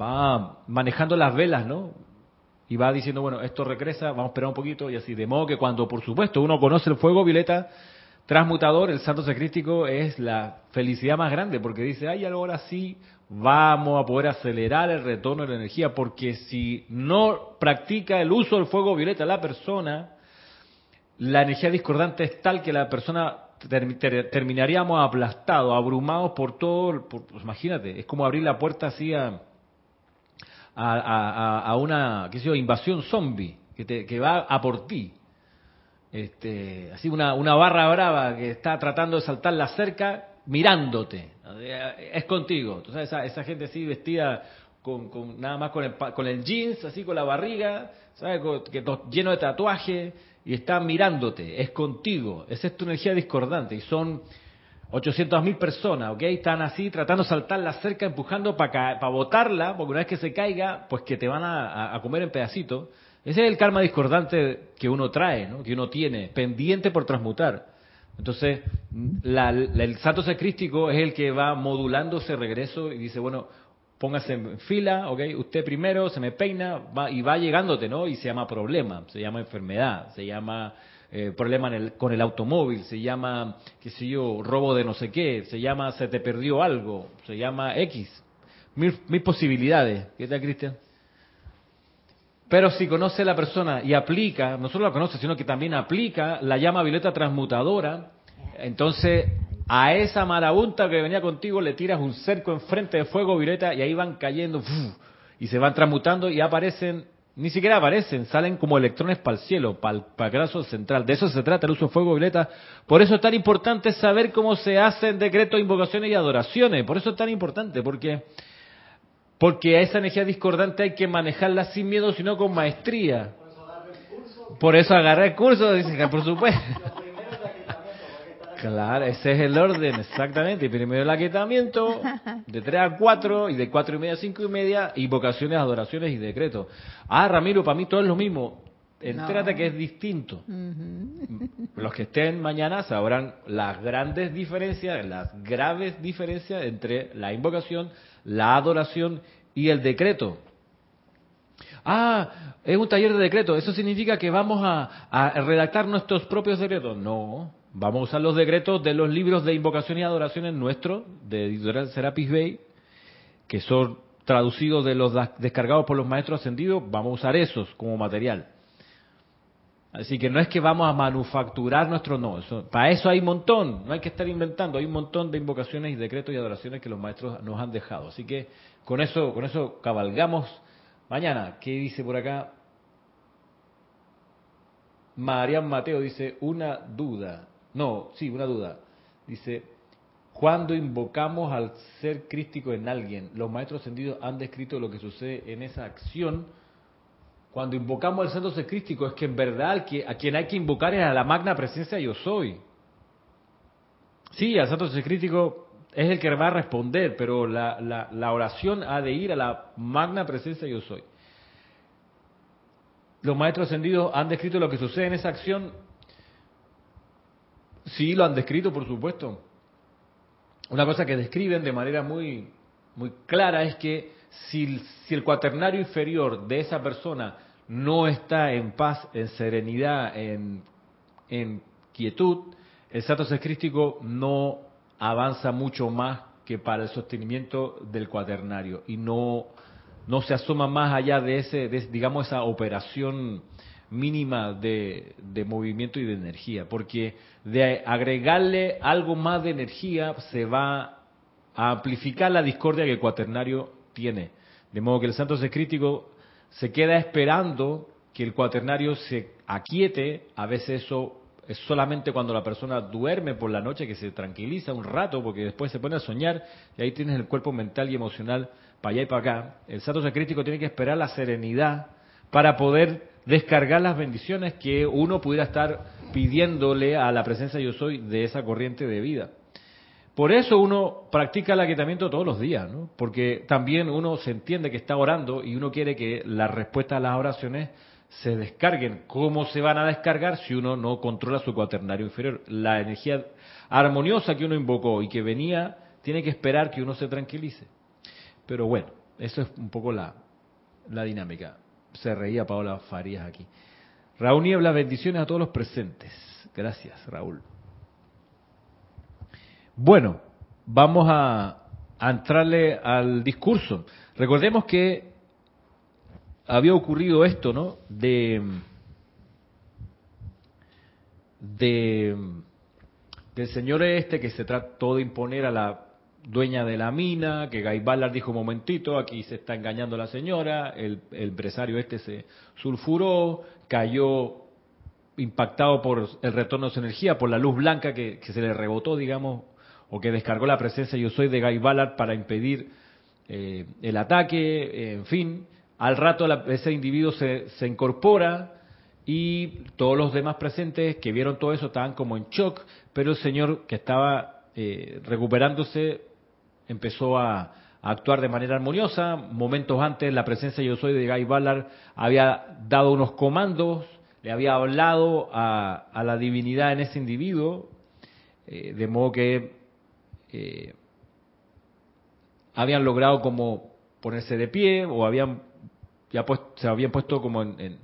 va manejando las velas, ¿no? Y va diciendo, bueno, esto regresa, vamos a esperar un poquito y así. De modo que cuando, por supuesto, uno conoce el fuego violeta, transmutador, el santo sacrístico es la felicidad más grande, porque dice, ay, ahora sí vamos a poder acelerar el retorno de la energía, porque si no practica el uso del fuego violeta la persona, la energía discordante es tal que la persona terminaríamos aplastados, abrumados por todo, pues, imagínate, es como abrir la puerta así a, a, una qué sé yo, invasión zombie que, te, que va a por ti este, así una, una barra brava que está tratando de saltar la cerca mirándote, es contigo. Sabes, esa, esa gente así vestida con, con, nada más con el, con el jeans, así con la barriga, ¿sabes? que lleno de tatuaje y está mirándote, es contigo. Esa es tu energía discordante y son 800 mil personas, ¿ok? Están así tratando de saltar la cerca, empujando para para botarla, porque una vez que se caiga, pues que te van a, comer en pedacitos. Ese es el karma discordante que uno trae, ¿no? que uno tiene, pendiente por transmutar. Entonces, el santo sacrístico es el que va modulando ese regreso y dice, bueno, póngase en fila, ¿ok? Usted primero se me peina va, y va llegándote, ¿no? Y se llama problema, se llama enfermedad, se llama eh, problema con el automóvil, se llama, qué sé yo, robo de no sé qué, se llama se te perdió algo, se llama X. Mil, mil posibilidades. ¿Qué tal, Cristian? Pero si conoce la persona y aplica, no solo la conoce, sino que también aplica la llama violeta transmutadora, entonces a esa marabunta que venía contigo le tiras un cerco enfrente de fuego violeta y ahí van cayendo y se van transmutando y aparecen, ni siquiera aparecen, salen como electrones para el cielo, para el, para el central. De eso se trata el uso de fuego violeta. Por eso es tan importante saber cómo se hacen decretos, invocaciones y adoraciones. Por eso es tan importante, porque porque a esa energía discordante hay que manejarla sin miedo, sino con maestría. Por eso agarré el curso, dicen que por supuesto. Claro, ese es el orden, exactamente. Primero el aquietamiento, de 3 a 4, y de 4 y media a 5 y media, invocaciones, adoraciones y decretos. Ah, Ramiro, para mí todo es lo mismo. Entérate que es distinto. Los que estén mañana sabrán las grandes diferencias, las graves diferencias entre la invocación, la adoración y el decreto. Ah, es un taller de decreto. ¿Eso significa que vamos a, redactar nuestros propios decretos? No, vamos a usar los decretos de los libros de invocación y adoraciones nuestros, de editorial Serapis Bay, que son traducidos de los descargados por los maestros ascendidos. Vamos a usar esos como material. Así que no es que vamos a manufacturar nuestro no. para eso hay un montón. No hay que estar inventando. Hay un montón de invocaciones y decretos y adoraciones que los maestros nos han dejado. Así que con eso, con eso cabalgamos. Mañana, ¿qué dice por acá? Marian Mateo dice una duda. No, sí, una duda. Dice, cuando invocamos al ser crístico en alguien, los maestros ascendidos han descrito lo que sucede en esa acción cuando invocamos al santo ser crístico es que en verdad a quien hay que invocar es a la magna presencia yo soy. Sí, al santo ser crístico es el que va a responder, pero la, la, oración ha de ir a la magna presencia yo soy. Los maestros ascendidos han descrito lo que sucede en esa acción. Sí, lo han descrito, por supuesto. Una cosa que describen de manera muy, muy clara es que si, el cuaternario inferior de esa persona no está en paz, en serenidad, en, quietud, el sato crístico no avanza mucho más que para el sostenimiento del cuaternario y no, no se asoma más allá de ese, digamos, esa operación mínima de, de, movimiento y de energía, porque de agregarle algo más de energía se va a amplificar la discordia que el cuaternario tiene. De modo que el santo crítico se queda esperando que el cuaternario se aquiete, a veces eso es solamente cuando la persona duerme por la noche que se tranquiliza un rato porque después se pone a soñar y ahí tienes el cuerpo mental y emocional para allá y para acá. El santo crítico tiene que esperar la serenidad para poder descargar las bendiciones que uno pudiera estar pidiéndole a la presencia yo soy de esa corriente de vida. Por eso uno practica el aquietamiento todos los días, ¿no? Porque también uno se entiende que está orando y uno quiere que la respuesta a las oraciones se descarguen. ¿Cómo se van a descargar si uno no controla su cuaternario inferior? La energía armoniosa que uno invocó y que venía, tiene que esperar que uno se tranquilice. Pero bueno, eso es un poco la, la dinámica. Se reía Paola Farías aquí. Raúl Niebla, bendiciones a todos los presentes. Gracias, Raúl. Bueno, vamos a, entrarle al discurso. Recordemos que había ocurrido esto, ¿no? De, de del señor este que se trató de imponer a la dueña de la mina, que Guy Ballard dijo un momentito, aquí se está engañando la señora, el, empresario este se sulfuró, cayó impactado por el retorno de su energía, por la luz blanca que se le rebotó, digamos, o que descargó la presencia yo soy de Guy Ballard para impedir eh, el ataque, en fin. Al rato ese individuo se, se, incorpora y todos los demás presentes que vieron todo eso estaban como en shock, pero el señor que estaba eh, recuperándose empezó a, actuar de manera armoniosa. Momentos antes la presencia yo soy de Guy Ballard había dado unos comandos, le había hablado a, la divinidad en ese individuo, de modo que eh, habían logrado como ponerse de pie o habían ya se habían puesto como en,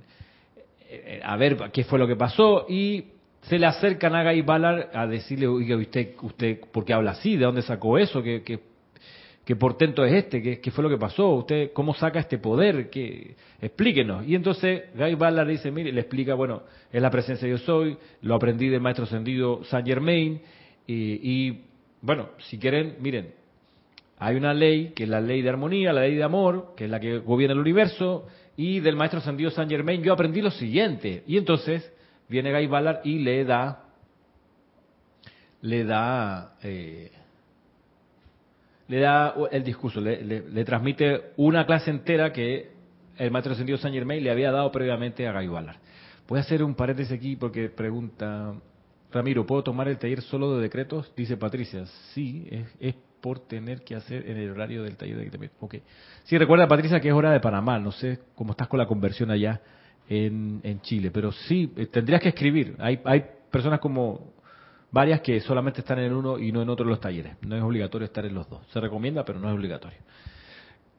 a ver qué fue lo que pasó y se le acercan a Guy Ballard a decirle, oiga, usted, usted, ¿por qué habla así? ¿De dónde sacó eso? ¿Qué, qué, portento es este? ¿Qué, ¿Qué, fue lo que pasó? ¿Usted cómo saca este poder? ¿Qué? Explíquenos. Y entonces Guy Ballard dice, mire, le explica, bueno, es la presencia de yo soy, lo aprendí del maestro ascendido Saint Germain, y, bueno, si quieren, miren, hay una ley que es la ley de armonía, la ley de amor, que es la que gobierna el universo, y del maestro Sandido San Germain yo aprendí lo siguiente. Y entonces viene Guy Ballard y le da, le da, eh, le da el discurso, le, transmite una clase entera que el maestro Ascendido San Germain le había dado previamente a Guy Ballard. Voy a hacer un paréntesis aquí porque pregunta Ramiro, ¿puedo tomar el taller solo de decretos? Dice Patricia. Sí, es, por tener que hacer en el horario del taller de decretos. Ok. Sí, recuerda Patricia que es hora de Panamá. No sé cómo estás con la conversión allá en, Chile. Pero sí, eh, tendrías que escribir. Hay, hay personas como varias que solamente están en uno y no en otro de los talleres. No es obligatorio estar en los dos. Se recomienda, pero no es obligatorio.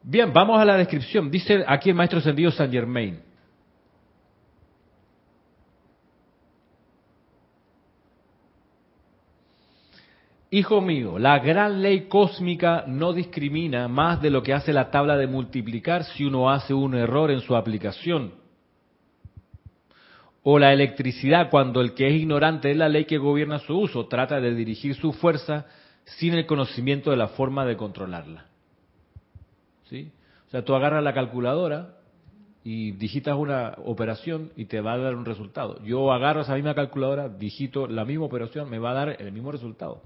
Bien, vamos a la descripción. Dice aquí el maestro Sendido San Germain. Hijo mío, la gran ley cósmica no discrimina más de lo que hace la tabla de multiplicar si uno hace un error en su aplicación. O la electricidad cuando el que es ignorante de la ley que gobierna su uso trata de dirigir su fuerza sin el conocimiento de la forma de controlarla. ¿Sí? O sea, tú agarras la calculadora y digitas una operación y te va a dar un resultado. Yo agarro esa misma calculadora, digito la misma operación, me va a dar el mismo resultado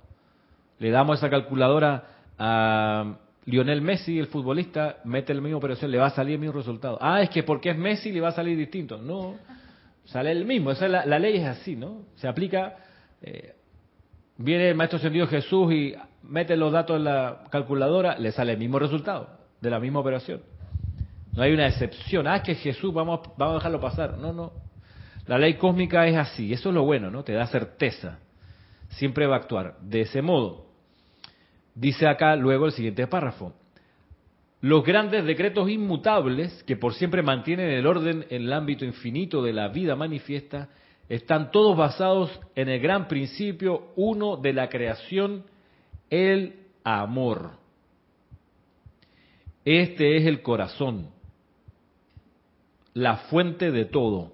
le damos esa calculadora a Lionel Messi, el futbolista, mete el mismo operación, le va a salir el mismo resultado. Ah, es que porque es Messi le va a salir distinto. No, sale el mismo. Esa la, ley es así, ¿no? Se aplica. Eh, viene el maestro sentido Jesús y mete los datos en la calculadora, le sale el mismo resultado de la misma operación. No hay una excepción. Ah, es que Jesús, vamos, vamos a dejarlo pasar. No, no. La ley cósmica es así. Eso es lo bueno, ¿no? Te da certeza. Siempre va a actuar de ese modo. Dice acá luego el siguiente párrafo. Los grandes decretos inmutables, que por siempre mantienen el orden en el ámbito infinito de la vida manifiesta, están todos basados en el gran principio uno de la creación, el amor. Este es el corazón, la fuente de todo,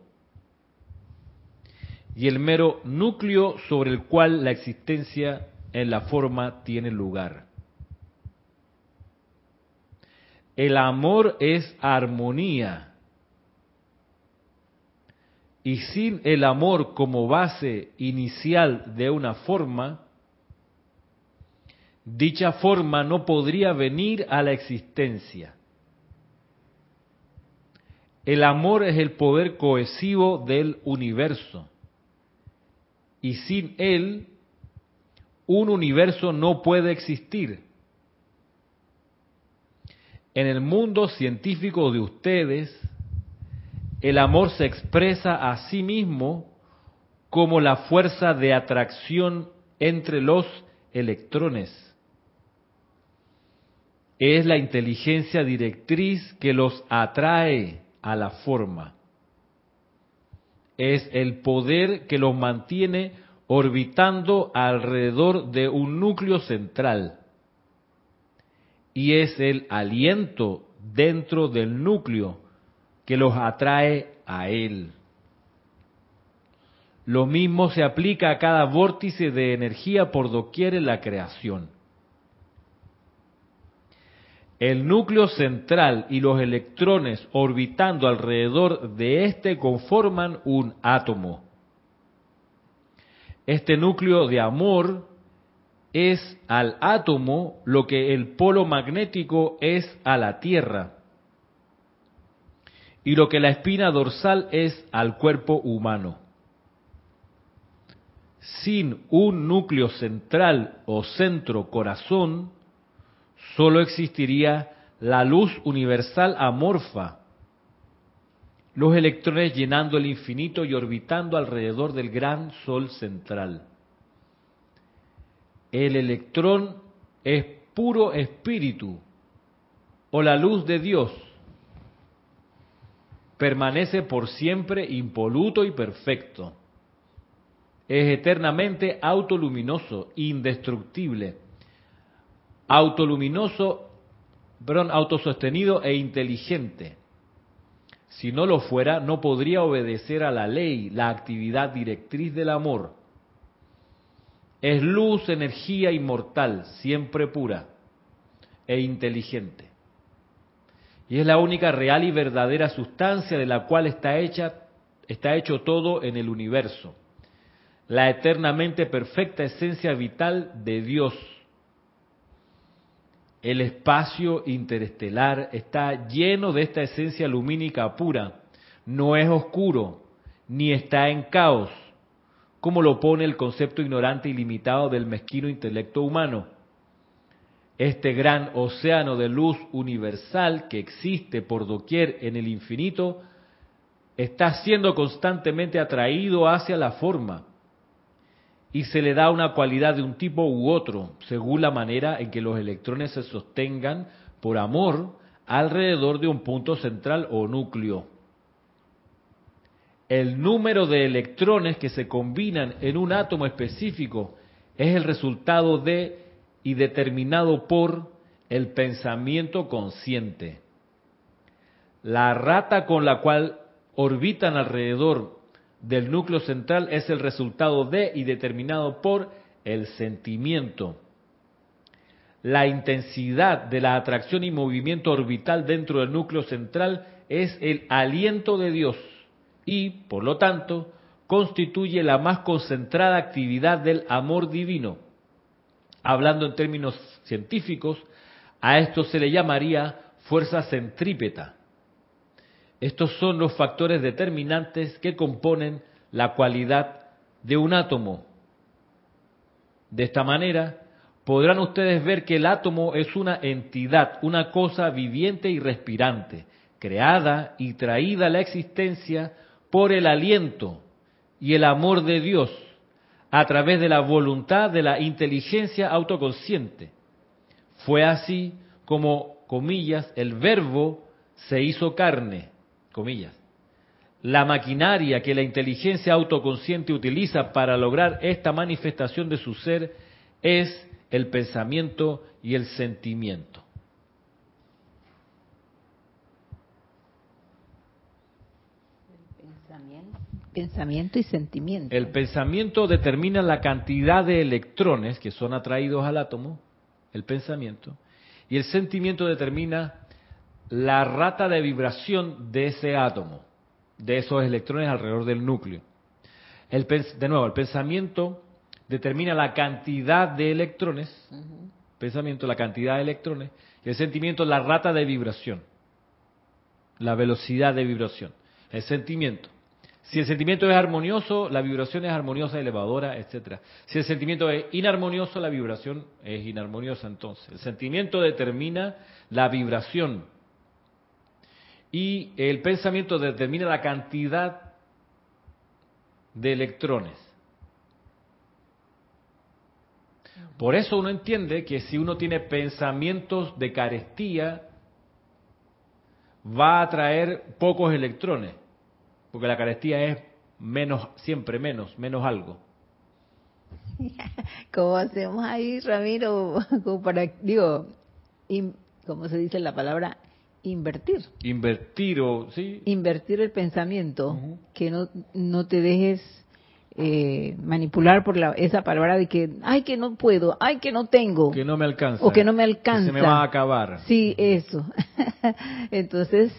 y el mero núcleo sobre el cual la existencia en la forma tiene lugar. El amor es armonía. Y sin el amor como base inicial de una forma, dicha forma no podría venir a la existencia. El amor es el poder cohesivo del universo. Y sin él, un universo no puede existir. En el mundo científico de ustedes, el amor se expresa a sí mismo como la fuerza de atracción entre los electrones. Es la inteligencia directriz que los atrae a la forma. Es el poder que los mantiene orbitando alrededor de un núcleo central. Y es el aliento dentro del núcleo que los atrae a él. Lo mismo se aplica a cada vórtice de energía por doquier en la creación. El núcleo central y los electrones orbitando alrededor de éste conforman un átomo. Este núcleo de amor es al átomo lo que el polo magnético es a la Tierra y lo que la espina dorsal es al cuerpo humano. Sin un núcleo central o centro corazón, solo existiría la luz universal amorfa, los electrones llenando el infinito y orbitando alrededor del gran sol central. El electrón es puro espíritu o la luz de Dios. Permanece por siempre impoluto y perfecto. Es eternamente autoluminoso, indestructible autoluminoso, perdón, autosostenido e inteligente. Si no lo fuera, no podría obedecer a la ley, la actividad directriz del amor. Es luz, energía inmortal, siempre pura e inteligente. Y es la única real y verdadera sustancia de la cual está hecha está hecho todo en el universo. La eternamente perfecta esencia vital de Dios el espacio interestelar está lleno de esta esencia lumínica pura. No es oscuro, ni está en caos, como lo pone el concepto ignorante y limitado del mezquino intelecto humano. Este gran océano de luz universal que existe por doquier en el infinito está siendo constantemente atraído hacia la forma y se le da una cualidad de un tipo u otro, según la manera en que los electrones se sostengan por amor alrededor de un punto central o núcleo. El número de electrones que se combinan en un átomo específico es el resultado de y determinado por el pensamiento consciente. La rata con la cual orbitan alrededor del núcleo central es el resultado de y determinado por el sentimiento. La intensidad de la atracción y movimiento orbital dentro del núcleo central es el aliento de Dios y, por lo tanto, constituye la más concentrada actividad del amor divino. Hablando en términos científicos, a esto se le llamaría fuerza centrípeta. Estos son los factores determinantes que componen la cualidad de un átomo. De esta manera, podrán ustedes ver que el átomo es una entidad, una cosa viviente y respirante, creada y traída a la existencia por el aliento y el amor de Dios, a través de la voluntad de la inteligencia autoconsciente. Fue así como, comillas, el verbo se hizo carne comillas, la maquinaria que la inteligencia autoconsciente utiliza para lograr esta manifestación de su ser es el pensamiento y el sentimiento. Pensamiento y sentimiento. El pensamiento determina la cantidad de electrones que son atraídos al átomo, el pensamiento, y el sentimiento determina la rata de vibración de ese átomo, de esos electrones alrededor del núcleo. El, de nuevo, el pensamiento determina la cantidad de electrones, pensamiento, la cantidad de electrones, y el sentimiento, la rata de vibración, la velocidad de vibración. El sentimiento. Si el sentimiento es armonioso, la vibración es armoniosa, elevadora, etcétera. Si el sentimiento es inarmonioso, la vibración es inarmoniosa. Entonces, el sentimiento determina la vibración y el pensamiento determina la cantidad de electrones. Por eso uno entiende que si uno tiene pensamientos de carestía, va a atraer pocos electrones, porque la carestía es menos, siempre menos, menos algo. [LAUGHS] Como hacemos ahí, Ramiro, [LAUGHS] como para, digo, ¿cómo se dice la palabra? Invertir. Invertir o, sí. Invertir el pensamiento, que no, no te dejes eh, manipular por la, esa palabra de que, ay, que no puedo, ay, que no tengo. Que no me alcanza. O que no me alcanza. se me va a acabar. Sí, eso. [LAUGHS] Entonces,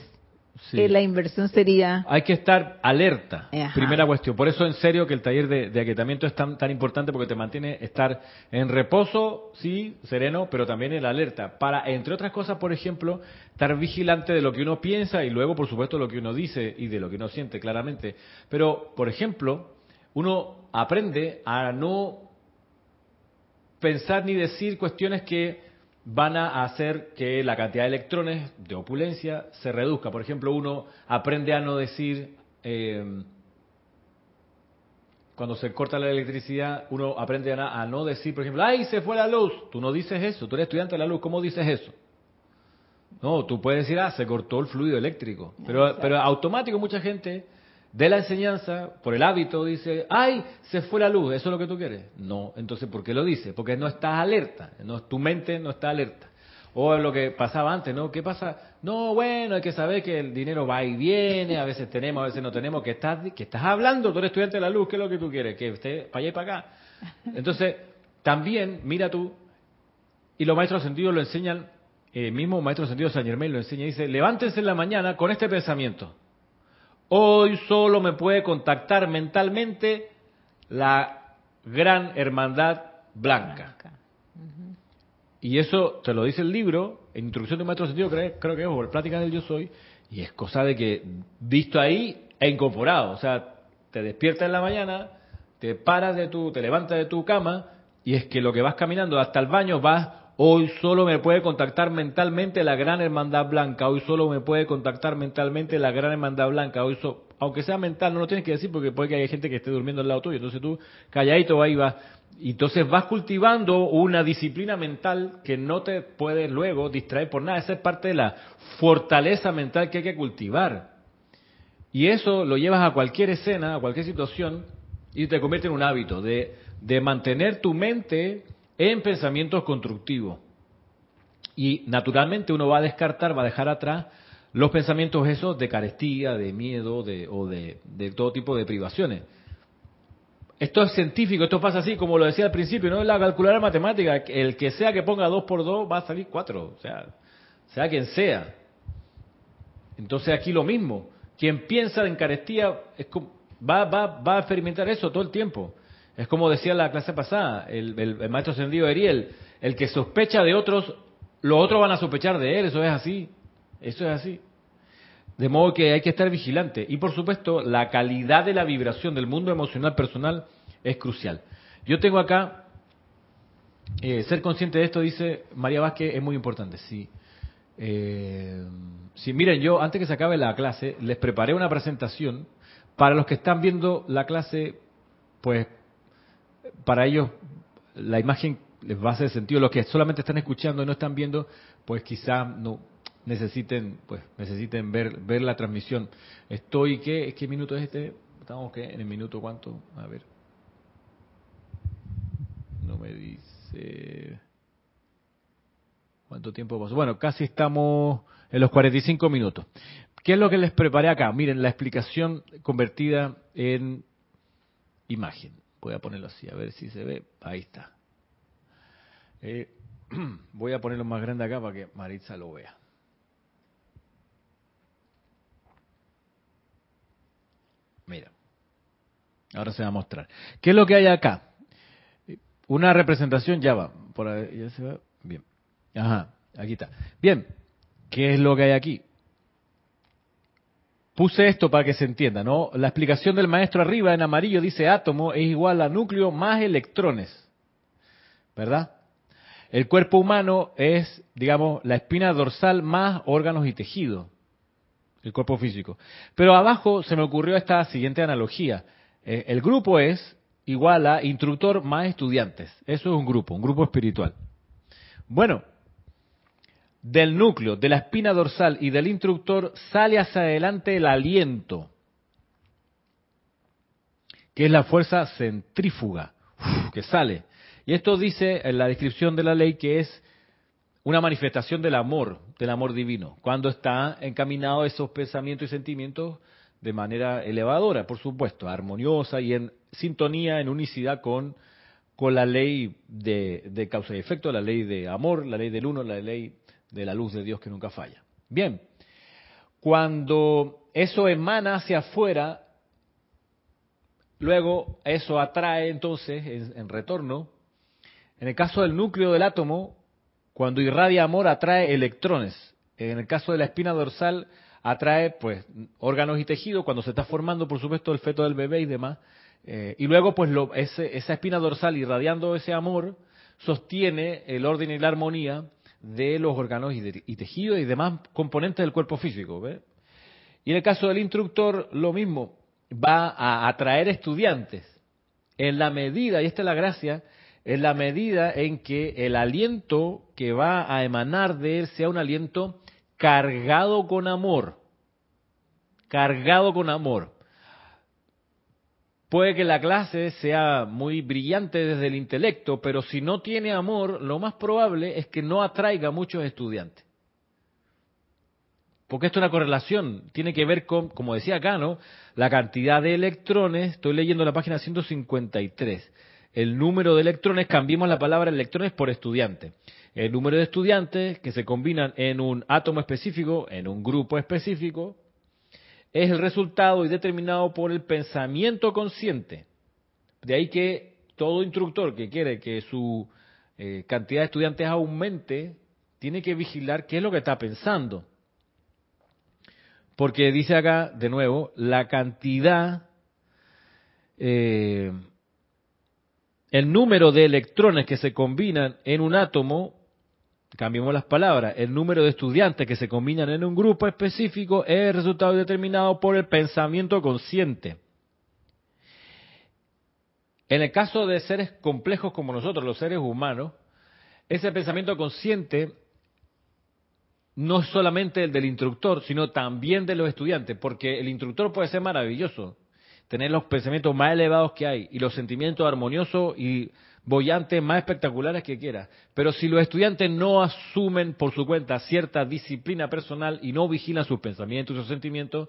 eh, la inversión sería... Hay que estar alerta, primera cuestión. Por eso en serio que el taller de, de aquietamiento es tan, tan importante porque te mantiene estar en reposo, sí, sereno, pero también en la alerta. Para, entre otras cosas, por ejemplo, estar vigilante de lo que uno piensa y luego, por supuesto, lo que uno dice y de lo que uno siente, claramente. Pero, por ejemplo, uno aprende a no pensar ni decir cuestiones que van a hacer que la cantidad de electrones de opulencia se reduzca. Por ejemplo, uno aprende a no decir, eh, cuando se corta la electricidad, uno aprende a, no decir, por ejemplo, ¡ay, se fue la luz! Tú no dices eso, tú eres estudiante de la luz, ¿cómo dices eso? No, tú puedes decir, ah, se cortó el fluido eléctrico. Pero, pero automático mucha gente de la enseñanza, por el hábito, dice, ay, se fue la luz, ¿eso es lo que tú quieres? No, entonces, ¿por qué lo dice? Porque no estás alerta, no, tu mente no está alerta. O lo que pasaba antes, ¿no? ¿Qué pasa? No, bueno, hay que saber que el dinero va y viene, a veces tenemos, a veces no tenemos, que estás, que estás hablando, tú eres estudiante de la luz, ¿qué es lo que tú quieres? Que esté para allá y para acá. Entonces, también, mira tú, y los maestros sentidos lo enseñan, el eh, mismo maestro sentido San Germain lo enseña, dice, levántense en la mañana con este pensamiento. Hoy solo me puede contactar mentalmente la gran hermandad blanca. Y eso te lo dice el libro, en Introducción de un Maestro Sentido, creo, creo que es, o Plática del Yo Soy, y es cosa de que, visto ahí e incorporado, o sea, te despiertas en la mañana, te paras de tu, te levantas de tu cama, y es que lo que vas caminando hasta el baño vas Hoy solo me puede contactar mentalmente la gran hermandad blanca. Hoy solo me puede contactar mentalmente la gran hermandad blanca. Hoy aunque sea mental, no lo tienes que decir porque puede que haya gente que esté durmiendo al lado tuyo. Entonces tú calladito ahí vas. Y entonces vas cultivando una disciplina mental que no te puede luego distraer por nada. Esa es parte de la fortaleza mental que hay que cultivar. Y eso lo llevas a cualquier escena, a cualquier situación, y te convierte en un hábito de mantener tu mente en pensamientos constructivos. Y naturalmente uno va a descartar, va a dejar atrás los pensamientos esos de carestía, de miedo de, o de, todo tipo de privaciones. Esto es científico, esto pasa así, como lo decía al principio, no es la calculadora matemática. El que sea que ponga 2 por 2 va a salir 4, o sea, sea quien sea. Entonces aquí lo mismo. Quien piensa en carestía es va, va, va a experimentar eso todo el tiempo. Es como decía la clase pasada, el, maestro ascendido Ariel, el que sospecha de otros, los otros van a sospechar de él, eso es así, eso es así. De modo que hay que estar vigilante. Y por supuesto, la calidad de la vibración del mundo emocional personal es crucial. Yo tengo acá, eh, ser consciente de esto, dice María Vázquez, es muy importante. Sí. Eh, sí, miren, yo antes que se acabe la clase, les preparé una presentación para los que están viendo la clase, pues para ellos la imagen les va a hacer sentido. Los que solamente están escuchando y no están viendo, pues quizá no necesiten, pues necesiten ver ver la transmisión. Estoy, ¿qué, qué minuto es este? Estamos ¿qué? en el minuto cuánto? A ver. No me dice cuánto tiempo pasó. Bueno, casi estamos en los 45 minutos. ¿Qué es lo que les preparé acá? Miren, la explicación convertida en imagen voy a ponerlo así, a ver si se ve, ahí está. Eh, [CLEARS THROAT] voy a ponerlo más grande acá para que Maritza lo vea. Mira, ahora se va a mostrar. ¿Qué es lo que hay acá? Una representación ya va, por ahí, ya se va, bien. Ajá, aquí está. Bien, ¿qué es lo que hay aquí? Puse esto para que se entienda, ¿no? La explicación del maestro arriba en amarillo dice átomo es igual a núcleo más electrones. ¿Verdad? El cuerpo humano es, digamos, la espina dorsal más órganos y tejidos. El cuerpo físico. Pero abajo se me ocurrió esta siguiente analogía. Eh, el grupo es igual a instructor más estudiantes. Eso es un grupo, un grupo espiritual. Bueno, del núcleo, de la espina dorsal y del instructor sale hacia adelante el aliento, que es la fuerza centrífuga, que sale. Y esto dice en la descripción de la ley que es una manifestación del amor, del amor divino, cuando está encaminado esos pensamientos y sentimientos de manera elevadora, por supuesto, armoniosa y en sintonía, en unicidad con, con la ley de, de causa y efecto, la ley de amor, la ley del uno, la ley de la luz de Dios que nunca falla. Bien, cuando eso emana hacia afuera, luego eso atrae entonces en, retorno, en el caso del núcleo del átomo, cuando irradia amor atrae electrones. En el caso de la espina dorsal atrae pues órganos y tejidos cuando se está formando por supuesto el feto del bebé y demás. Eh, y luego pues lo, esa espina dorsal irradiando ese amor sostiene el orden y la armonía de los órganos y, tejidos y demás componentes del cuerpo físico. Y en el caso del instructor, lo mismo, va a atraer estudiantes en la medida, y esta es la gracia, en la medida en que el aliento que va a emanar de él sea un aliento cargado con amor, cargado con amor. Puede que la clase sea muy brillante desde el intelecto, pero si no tiene amor, lo más probable es que no atraiga muchos estudiantes. Porque esto es una correlación, tiene que ver con, como decía acá, ¿no? La cantidad de electrones, estoy leyendo la página 153. El número de electrones, cambiemos la palabra electrones por estudiante. El número de estudiantes que se combinan en un átomo específico, en un grupo específico, es el resultado y determinado por el pensamiento consciente. De ahí que todo instructor que quiere que su eh, cantidad de estudiantes aumente, tiene que vigilar qué es lo que está pensando. Porque dice acá, de nuevo, la cantidad, eh, el número de electrones que se combinan en un átomo cambiemos las palabras, el número de estudiantes que se combinan en un grupo específico es el resultado determinado por el pensamiento consciente. En el caso de seres complejos como nosotros, los seres humanos, ese pensamiento consciente no es solamente el del instructor, sino también de los estudiantes, porque el instructor puede ser maravilloso, tener los pensamientos más elevados que hay y los sentimientos armoniosos y bollantes más espectaculares que quiera. Pero si los estudiantes no asumen por su cuenta cierta disciplina personal y no vigilan sus pensamientos y sus sentimientos,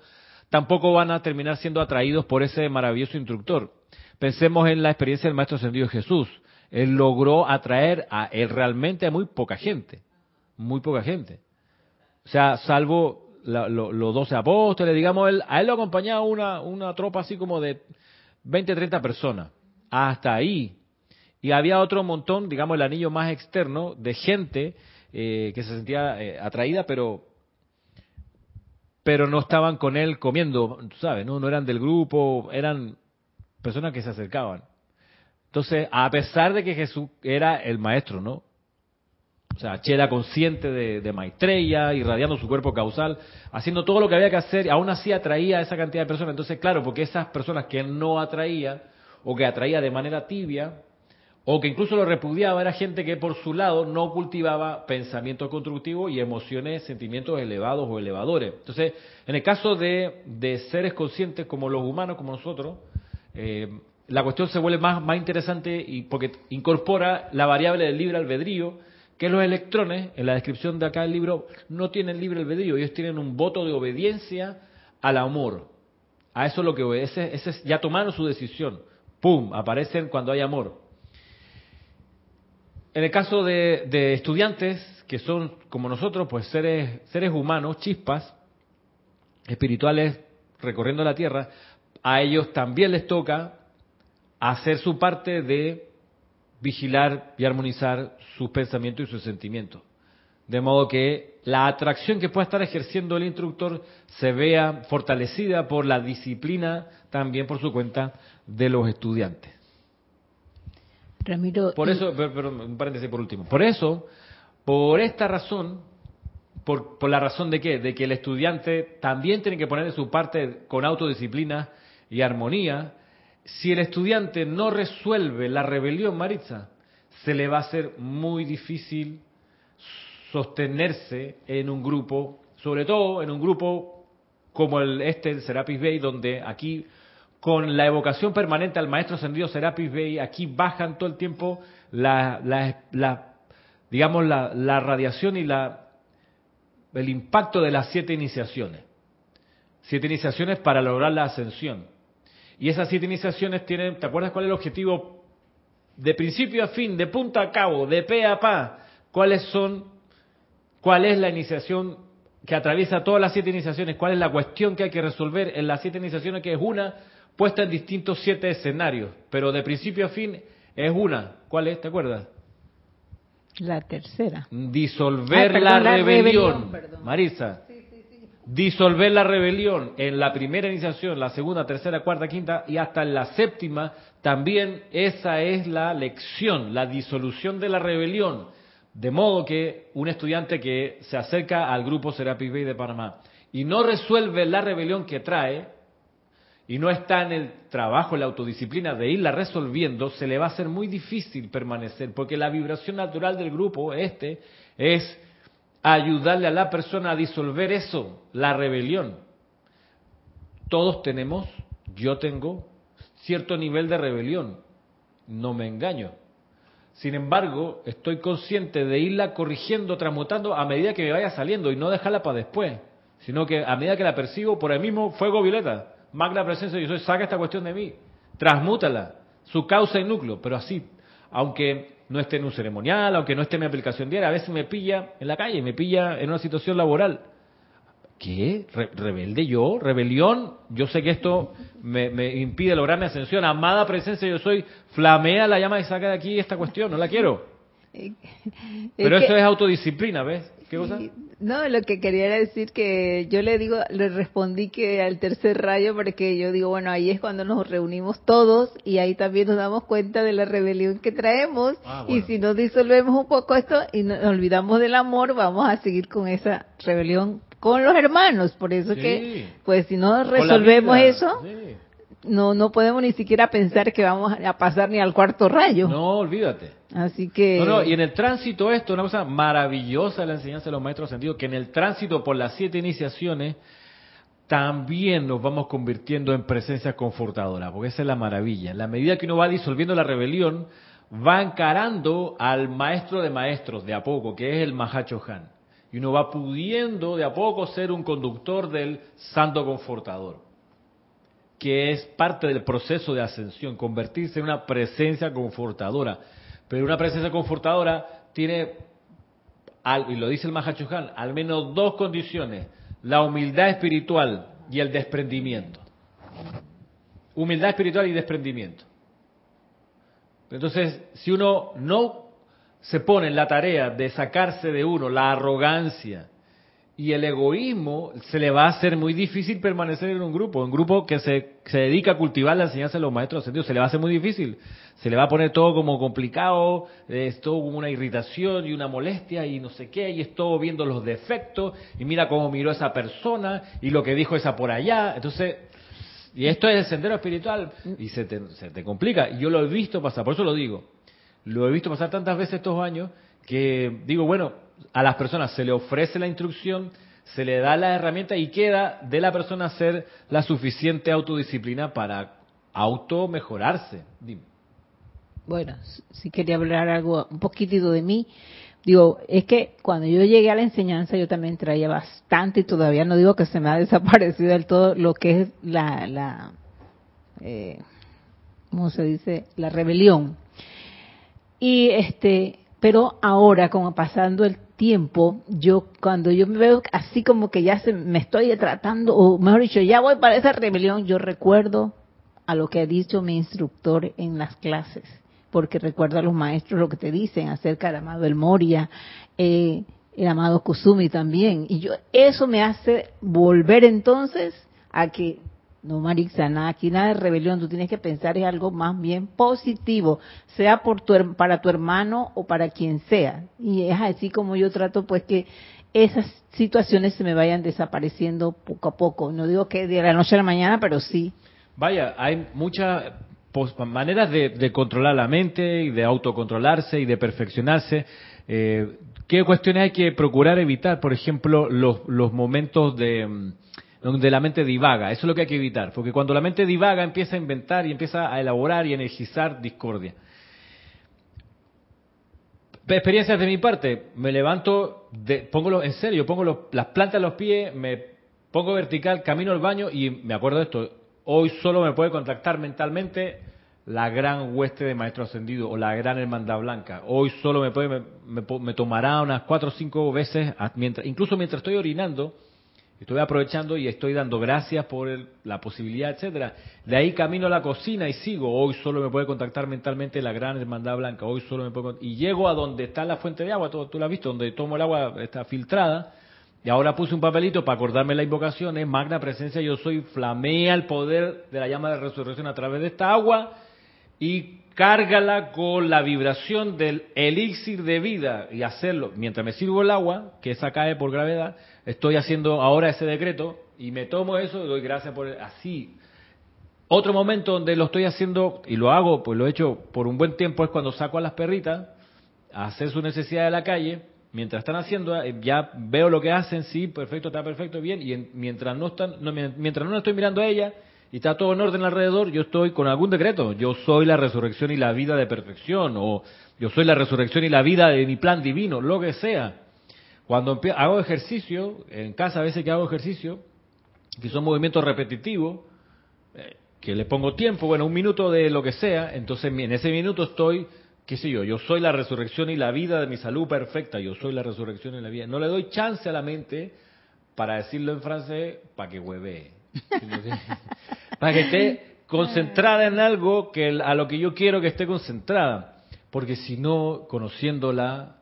tampoco van a terminar siendo atraídos por ese maravilloso instructor. Pensemos en la experiencia del Maestro Ascendido Jesús. Él logró atraer a él realmente a muy poca gente. Muy poca gente. O sea, salvo los doce apóstoles, digamos, él, a él lo acompañaba una, una tropa así como de 20, 30 personas. Hasta ahí y había otro montón, digamos el anillo más externo, de gente eh, que se sentía eh, atraída, pero pero no estaban con él comiendo, ¿sabes? ¿no? no eran del grupo, eran personas que se acercaban. Entonces, a pesar de que Jesús era el maestro, ¿no? O sea, Che consciente de, de irradiando su cuerpo causal, haciendo todo lo que había que hacer, aún así atraía a esa cantidad de personas. Entonces, claro, porque esas personas que él no atraía, o que atraía de manera tibia, o que incluso lo repudiaba, era gente que por su lado no cultivaba pensamiento constructivo y emociones, sentimientos elevados o elevadores. Entonces, en el caso de, seres conscientes como los humanos, como nosotros, eh, la cuestión se vuelve más, más interesante y porque incorpora la variable del libre albedrío, que los electrones, en la descripción de acá del libro, no tienen libre albedrío, ellos tienen un voto de obediencia al amor. A eso es lo que obedece, ese ya tomaron su decisión. ¡Pum! Aparecen cuando hay amor. En el caso de, estudiantes que son como nosotros, pues seres, seres humanos, chispas, espirituales recorriendo la tierra, a ellos también les toca hacer su parte de vigilar y armonizar sus pensamientos y sus sentimientos. De modo que la atracción que pueda estar ejerciendo el instructor se vea fortalecida por la disciplina también por su cuenta de los estudiantes. Ramiro. Por eso, pero, un paréntesis por último. Por eso, por esta razón, por, por la razón de qué? De que el estudiante también tiene que poner de su parte con autodisciplina y armonía. Si el estudiante no resuelve la rebelión, Maritza, se le va a hacer muy difícil sostenerse en un grupo, sobre todo en un grupo como el este, el Serapis Bay, donde aquí con la evocación permanente al maestro ascendido Serapis Bay, aquí bajan todo el tiempo la, la, digamos la, la, radiación y la el impacto de las siete iniciaciones. Siete iniciaciones para lograr la ascensión. Y esas siete iniciaciones tienen, ¿te acuerdas cuál es el objetivo de principio a fin, de punta a cabo, de pe a pa? ¿Cuáles son cuál es la iniciación que atraviesa todas las siete iniciaciones, cuál es la cuestión que hay que resolver en las siete iniciaciones, que es una puesta en distintos siete escenarios, pero de principio a fin es una. ¿Cuál es? ¿Te acuerdas? La tercera. Disolver ah, la, rebelión. Marisa. Disolver la rebelión en la primera iniciación, la segunda, tercera, cuarta, quinta y hasta en la séptima, también esa es la lección, la disolución de la rebelión de modo que un estudiante que se acerca al grupo Serapis Bay de Panamá y no resuelve la rebelión que trae, y no está en el trabajo, en la autodisciplina de irla resolviendo, se le va a hacer muy difícil permanecer, porque la vibración natural del grupo, este, es ayudarle a la persona a disolver eso, la rebelión. Todos tenemos, yo tengo cierto nivel de rebelión, no me engaño. Sin embargo, estoy consciente de irla corrigiendo, transmutando a medida que me vaya saliendo y no dejarla para después, sino que a medida que la percibo por el mismo fuego violeta, magna presencia yo soy, saca esta cuestión de mí, transmútala, su causa y núcleo, pero así, aunque no esté en un ceremonial, aunque no esté en mi aplicación diaria, a veces me pilla en la calle, me pilla en una situación laboral. ¿Qué? ¿Rebelde yo? ¿Rebelión? Yo sé que esto me, impide lograr mi ascensión. Amada presencia, yo soy. Flamea la llama y saca de aquí esta cuestión. No la quiero. [LAUGHS] Pero eso es autodisciplina, ¿ves? ¿Qué cosa? No, lo que quería decir que yo le digo, le respondí que al tercer rayo, porque yo digo, bueno, ahí es cuando nos reunimos todos y ahí también nos damos cuenta de la rebelión que traemos. Ah, y si nos disolvemos un poco esto y nos olvidamos del amor, vamos a seguir con esa rebelión con los hermanos. Por eso que, pues si no resolvemos eso, no no podemos ni siquiera pensar que vamos a pasar ni al cuarto rayo. No, olvídate. Así que... No, no, y en el tránsito esto, una cosa maravillosa de la enseñanza de los maestros sentidos, que en el tránsito por las siete iniciaciones también nos vamos convirtiendo en presencia confortadora, porque esa es la maravilla. En la medida que uno va disolviendo la rebelión, va encarando al maestro de maestros de a poco, que es el Mahacho Han y uno va pudiendo de a poco ser un conductor del santo confortador, que es parte del proceso de ascensión, convertirse en una presencia confortadora. Pero una presencia confortadora tiene, y lo dice el Mahachohan, al menos dos condiciones, la humildad espiritual y el desprendimiento. Humildad espiritual y desprendimiento. Entonces, si uno no se pone en la tarea de sacarse de uno la arrogancia y el egoísmo, se le va a hacer muy difícil permanecer en un grupo, un grupo que se, se dedica a cultivar la enseñanza de los maestros ascendidos, se le va a hacer muy difícil, se le va a poner todo como complicado, es todo como una irritación y una molestia y no sé qué, y es viendo los defectos, y mira cómo miró esa persona y lo que dijo esa por allá, entonces y esto es el sendero espiritual y se te, se te complica. Y yo lo he visto pasar, por eso lo digo. Lo he visto pasar tantas veces estos años que digo, bueno, a las personas se le ofrece la instrucción, se le da la herramienta y queda de la persona hacer la suficiente autodisciplina para auto mejorarse. Bueno, si quería hablar algo un poquitito de mí. Digo, es que cuando yo llegué a la enseñanza yo también traía bastante y todavía no digo que se me ha [LAUGHS] desaparecido del todo lo que es la, la eh, ¿cómo se dice? La rebelión y este, pero ahora, como pasando el tiempo, yo cuando yo me veo así como que ya se, me estoy tratando, o mejor dicho, ya voy para esa rebelión, yo recuerdo a lo que ha dicho mi instructor en las clases, porque recuerdo a los maestros lo que te dicen acerca del amado El Moria, eh, el amado Kusumi también, y yo eso me hace volver entonces a que no, Marixa, nada, aquí nada de rebelión, tú tienes que pensar en algo más bien positivo, sea por tu, para tu hermano o para quien sea. Y es así como yo trato pues que esas situaciones se me vayan desapareciendo poco a poco. No digo que de la noche a la mañana, pero sí. Vaya, hay muchas maneras de, controlar la mente y de autocontrolarse y de perfeccionarse. Eh, ¿Qué cuestiones hay que procurar evitar? Por ejemplo, los, momentos de mm, donde la mente divaga. Eso es lo que hay que evitar, porque cuando la mente divaga empieza a inventar y empieza a elaborar y energizar discordia. Experiencias de mi parte, me levanto, de, pongo en serio, pongo las plantas de los pies, me pongo vertical, camino al baño y me acuerdo de esto, hoy solo me puede contactar mentalmente la gran hueste de maestro ascendido o la gran hermandad blanca. Hoy solo me puede, me, me tomará unas cuatro o cinco veces, mientras, incluso mientras estoy orinando, Estoy aprovechando y estoy dando gracias por la posibilidad, etcétera. De ahí camino a la cocina y sigo. Hoy solo me puede contactar mentalmente la gran hermandad blanca. Hoy solo me puede y llego a donde está la fuente de agua. Tú, tú la has visto, donde tomo el agua está filtrada. Y ahora puse un papelito para acordarme la invocación. Es magna presencia. Yo soy flamea el poder de la llama de resurrección a través de esta agua y cárgala con la vibración del elixir de vida y hacerlo mientras me sirvo el agua, que esa cae por gravedad estoy haciendo ahora ese decreto y me tomo eso y doy gracias por así. Otro momento donde lo estoy haciendo y lo hago, pues lo he hecho por un buen tiempo es cuando saco a las perritas a hacer su necesidad de la calle. Mientras están haciendo, eh, ya veo lo que hacen, sí, perfecto, está perfecto, bien. Y mientras no están, mientras no estoy mirando a ella y está todo en orden alrededor, yo estoy con algún decreto. Yo soy la resurrección y la vida de perfección, o yo soy la resurrección y la vida de mi plan divino, lo que sea. Cuando hago ejercicio, en casa a veces que hago ejercicio, que son movimientos repetitivos, eh, que le pongo tiempo, bueno, un minuto de lo que sea, entonces en ese minuto estoy, qué sé yo, yo soy la resurrección y la vida de mi salud perfecta, yo soy la resurrección y la vida. No le doy chance a la mente para decirlo en francés, para que hueve, [LAUGHS] para que esté concentrada en algo que a lo que yo quiero que esté concentrada, porque si no, conociéndola,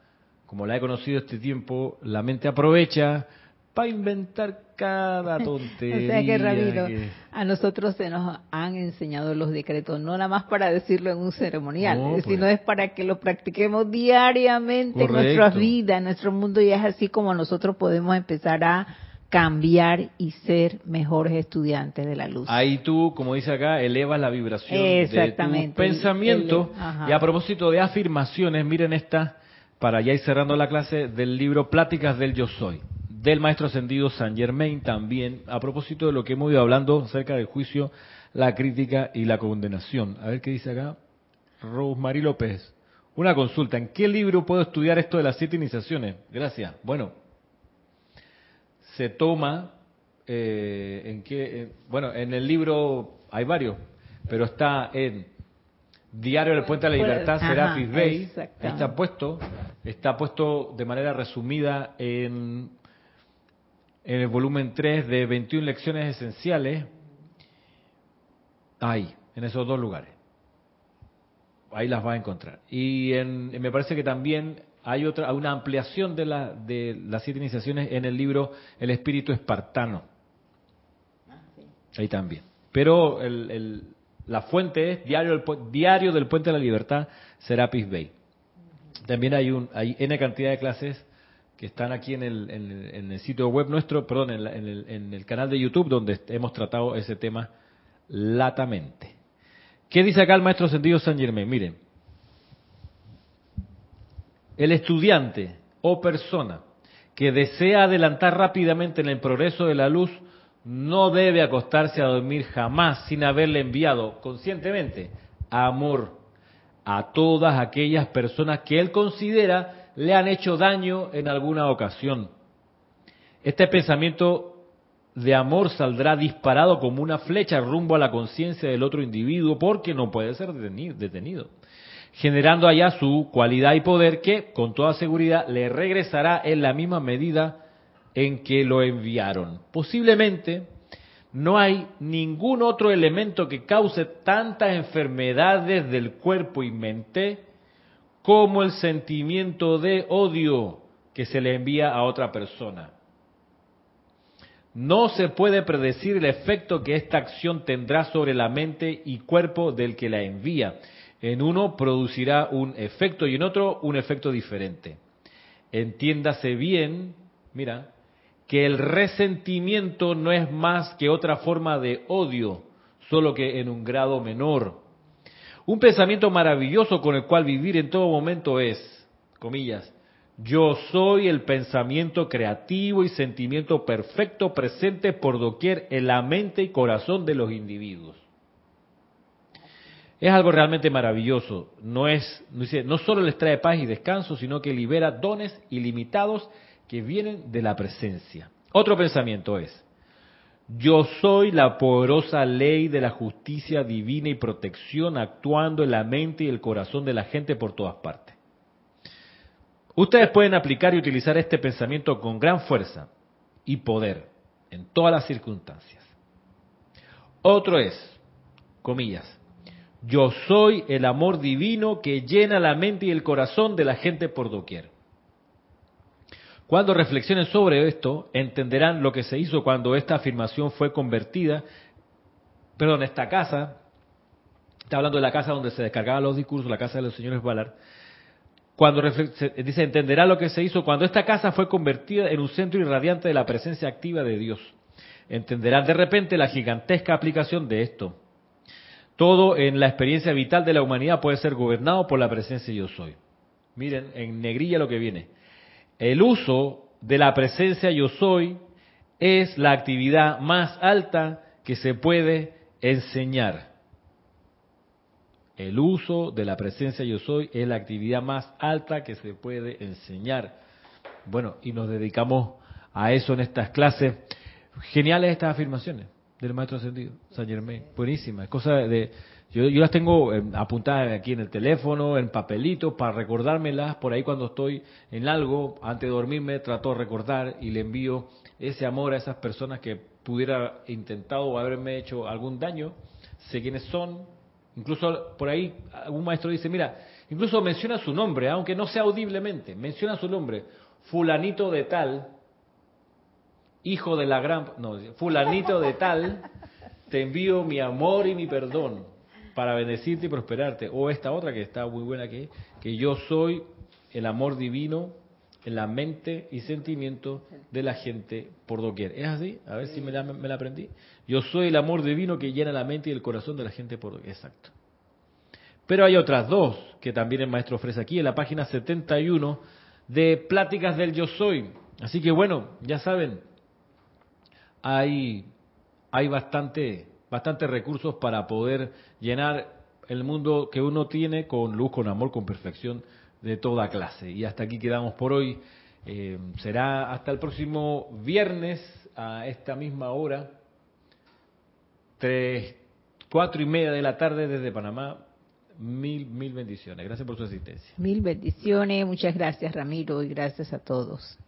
como la he conocido este tiempo, la mente aprovecha para inventar cada tontería. [LAUGHS] o sea que, Ramiro, a nosotros se nos han enseñado los decretos, no nada más para decirlo en un ceremonial, sino pues. es para que lo practiquemos diariamente en nuestra vida, en nuestro mundo, y es así como nosotros podemos empezar a cambiar y ser mejores estudiantes de la luz. Ahí tú, como dice acá, elevas la vibración de tu pensamiento. y a propósito de afirmaciones, miren esta para ya ir cerrando la clase del libro Pláticas del Yo Soy, del maestro ascendido San Germain también, a propósito de lo que hemos ido hablando acerca del juicio, la crítica y la condenación. A ver qué dice acá. Rosemary López. Una consulta, ¿en qué libro puedo estudiar esto de las siete iniciaciones? Gracias. Bueno, se toma, eh, en qué, eh, bueno, en el libro hay varios, pero está en Diario del Puente de la Libertad, Serapis Bay, está puesto, está puesto de manera resumida en, en el volumen 3 de 21 lecciones esenciales, ahí, en esos dos lugares. Ahí las va a encontrar. Y me parece que también hay otra, una ampliación de, la, de las siete iniciaciones en el libro El Espíritu Espartano. Ah, ahí también. Pero el la fuente es Diario del, Diario del Puente de la Libertad, Serapis Bay. También hay, un, hay N cantidad de clases que están aquí en el, en el, sitio web nuestro, perdón, en, el, en el canal de YouTube donde hemos tratado ese tema latamente. ¿Qué dice acá el maestro sentido San Germain? Miren, el estudiante o persona que desea adelantar rápidamente en el progreso de la luz no debe acostarse a dormir jamás sin haberle enviado conscientemente amor a todas aquellas personas que él considera le han hecho daño en alguna ocasión. Este pensamiento de amor saldrá disparado como una flecha rumbo a la conciencia del otro individuo porque no puede ser detenido, generando allá su cualidad y poder que con toda seguridad le regresará en la misma medida en que lo enviaron. Posiblemente no hay ningún otro elemento que cause tantas enfermedades del cuerpo y mente como el sentimiento de odio que se le envía a otra persona. No se puede predecir el efecto que esta acción tendrá sobre la mente y cuerpo del que la envía. En uno producirá un efecto y en otro un efecto diferente. Entiéndase bien, mira, que el resentimiento no es más que otra forma de odio, solo que en un grado menor. Un pensamiento maravilloso con el cual vivir en todo momento es, comillas, yo soy el pensamiento creativo y sentimiento perfecto presente por doquier en la mente y corazón de los individuos. Es algo realmente maravilloso. No es, no solo les trae paz y descanso, sino que libera dones ilimitados que vienen de la presencia. Otro pensamiento es, yo soy la poderosa ley de la justicia divina y protección actuando en la mente y el corazón de la gente por todas partes. Ustedes pueden aplicar y utilizar este pensamiento con gran fuerza y poder en todas las circunstancias. Otro es, comillas, yo soy el amor divino que llena la mente y el corazón de la gente por doquier. Cuando reflexionen sobre esto, entenderán lo que se hizo cuando esta afirmación fue convertida, perdón, esta casa, está hablando de la casa donde se descargaban los discursos, la casa de los señores Ballard, cuando dice, entenderá lo que se hizo cuando esta casa fue convertida en un centro irradiante de la presencia activa de Dios. Entenderán de repente la gigantesca aplicación de esto. Todo en la experiencia vital de la humanidad puede ser gobernado por la presencia yo soy. Miren, en negrilla lo que viene. El uso de la presencia yo soy es la actividad más alta que se puede enseñar. El uso de la presencia yo soy es la actividad más alta que se puede enseñar. Bueno, y nos dedicamos a eso en estas clases. Geniales estas afirmaciones del maestro ascendido, San Germain. Buenísimas. Cosa de, yo, yo las tengo eh, apuntadas aquí en el teléfono, en papelitos, para recordármelas. Por ahí cuando estoy en algo, antes de dormirme, trato de recordar y le envío ese amor a esas personas que pudiera intentado haberme hecho algún daño. Sé quiénes son, Incluso por ahí algún maestro dice, mira, incluso menciona su nombre, aunque no sea audiblemente, menciona su nombre, fulanito de tal, hijo de la gran, no, fulanito de tal, te envío mi amor y mi perdón para bendecirte y prosperarte. O esta otra que está muy buena que que yo soy el amor divino en la mente y sentimiento de la gente por doquier. ¿Es así? A ver si me la, me la aprendí. Yo soy el amor divino que llena la mente y el corazón de la gente por doquier. Exacto. Pero hay otras dos que también el maestro ofrece aquí en la página 71 de Pláticas del Yo Soy. Así que bueno, ya saben, hay, hay bastante, bastante recursos para poder llenar el mundo que uno tiene con luz, con amor, con perfección de toda clase. Y hasta aquí quedamos por hoy. Eh, será hasta el próximo viernes a esta misma hora, tres, cuatro y media de la tarde desde Panamá. Mil, mil bendiciones. Gracias por su asistencia. Mil bendiciones. Muchas gracias, Ramiro, y gracias a todos.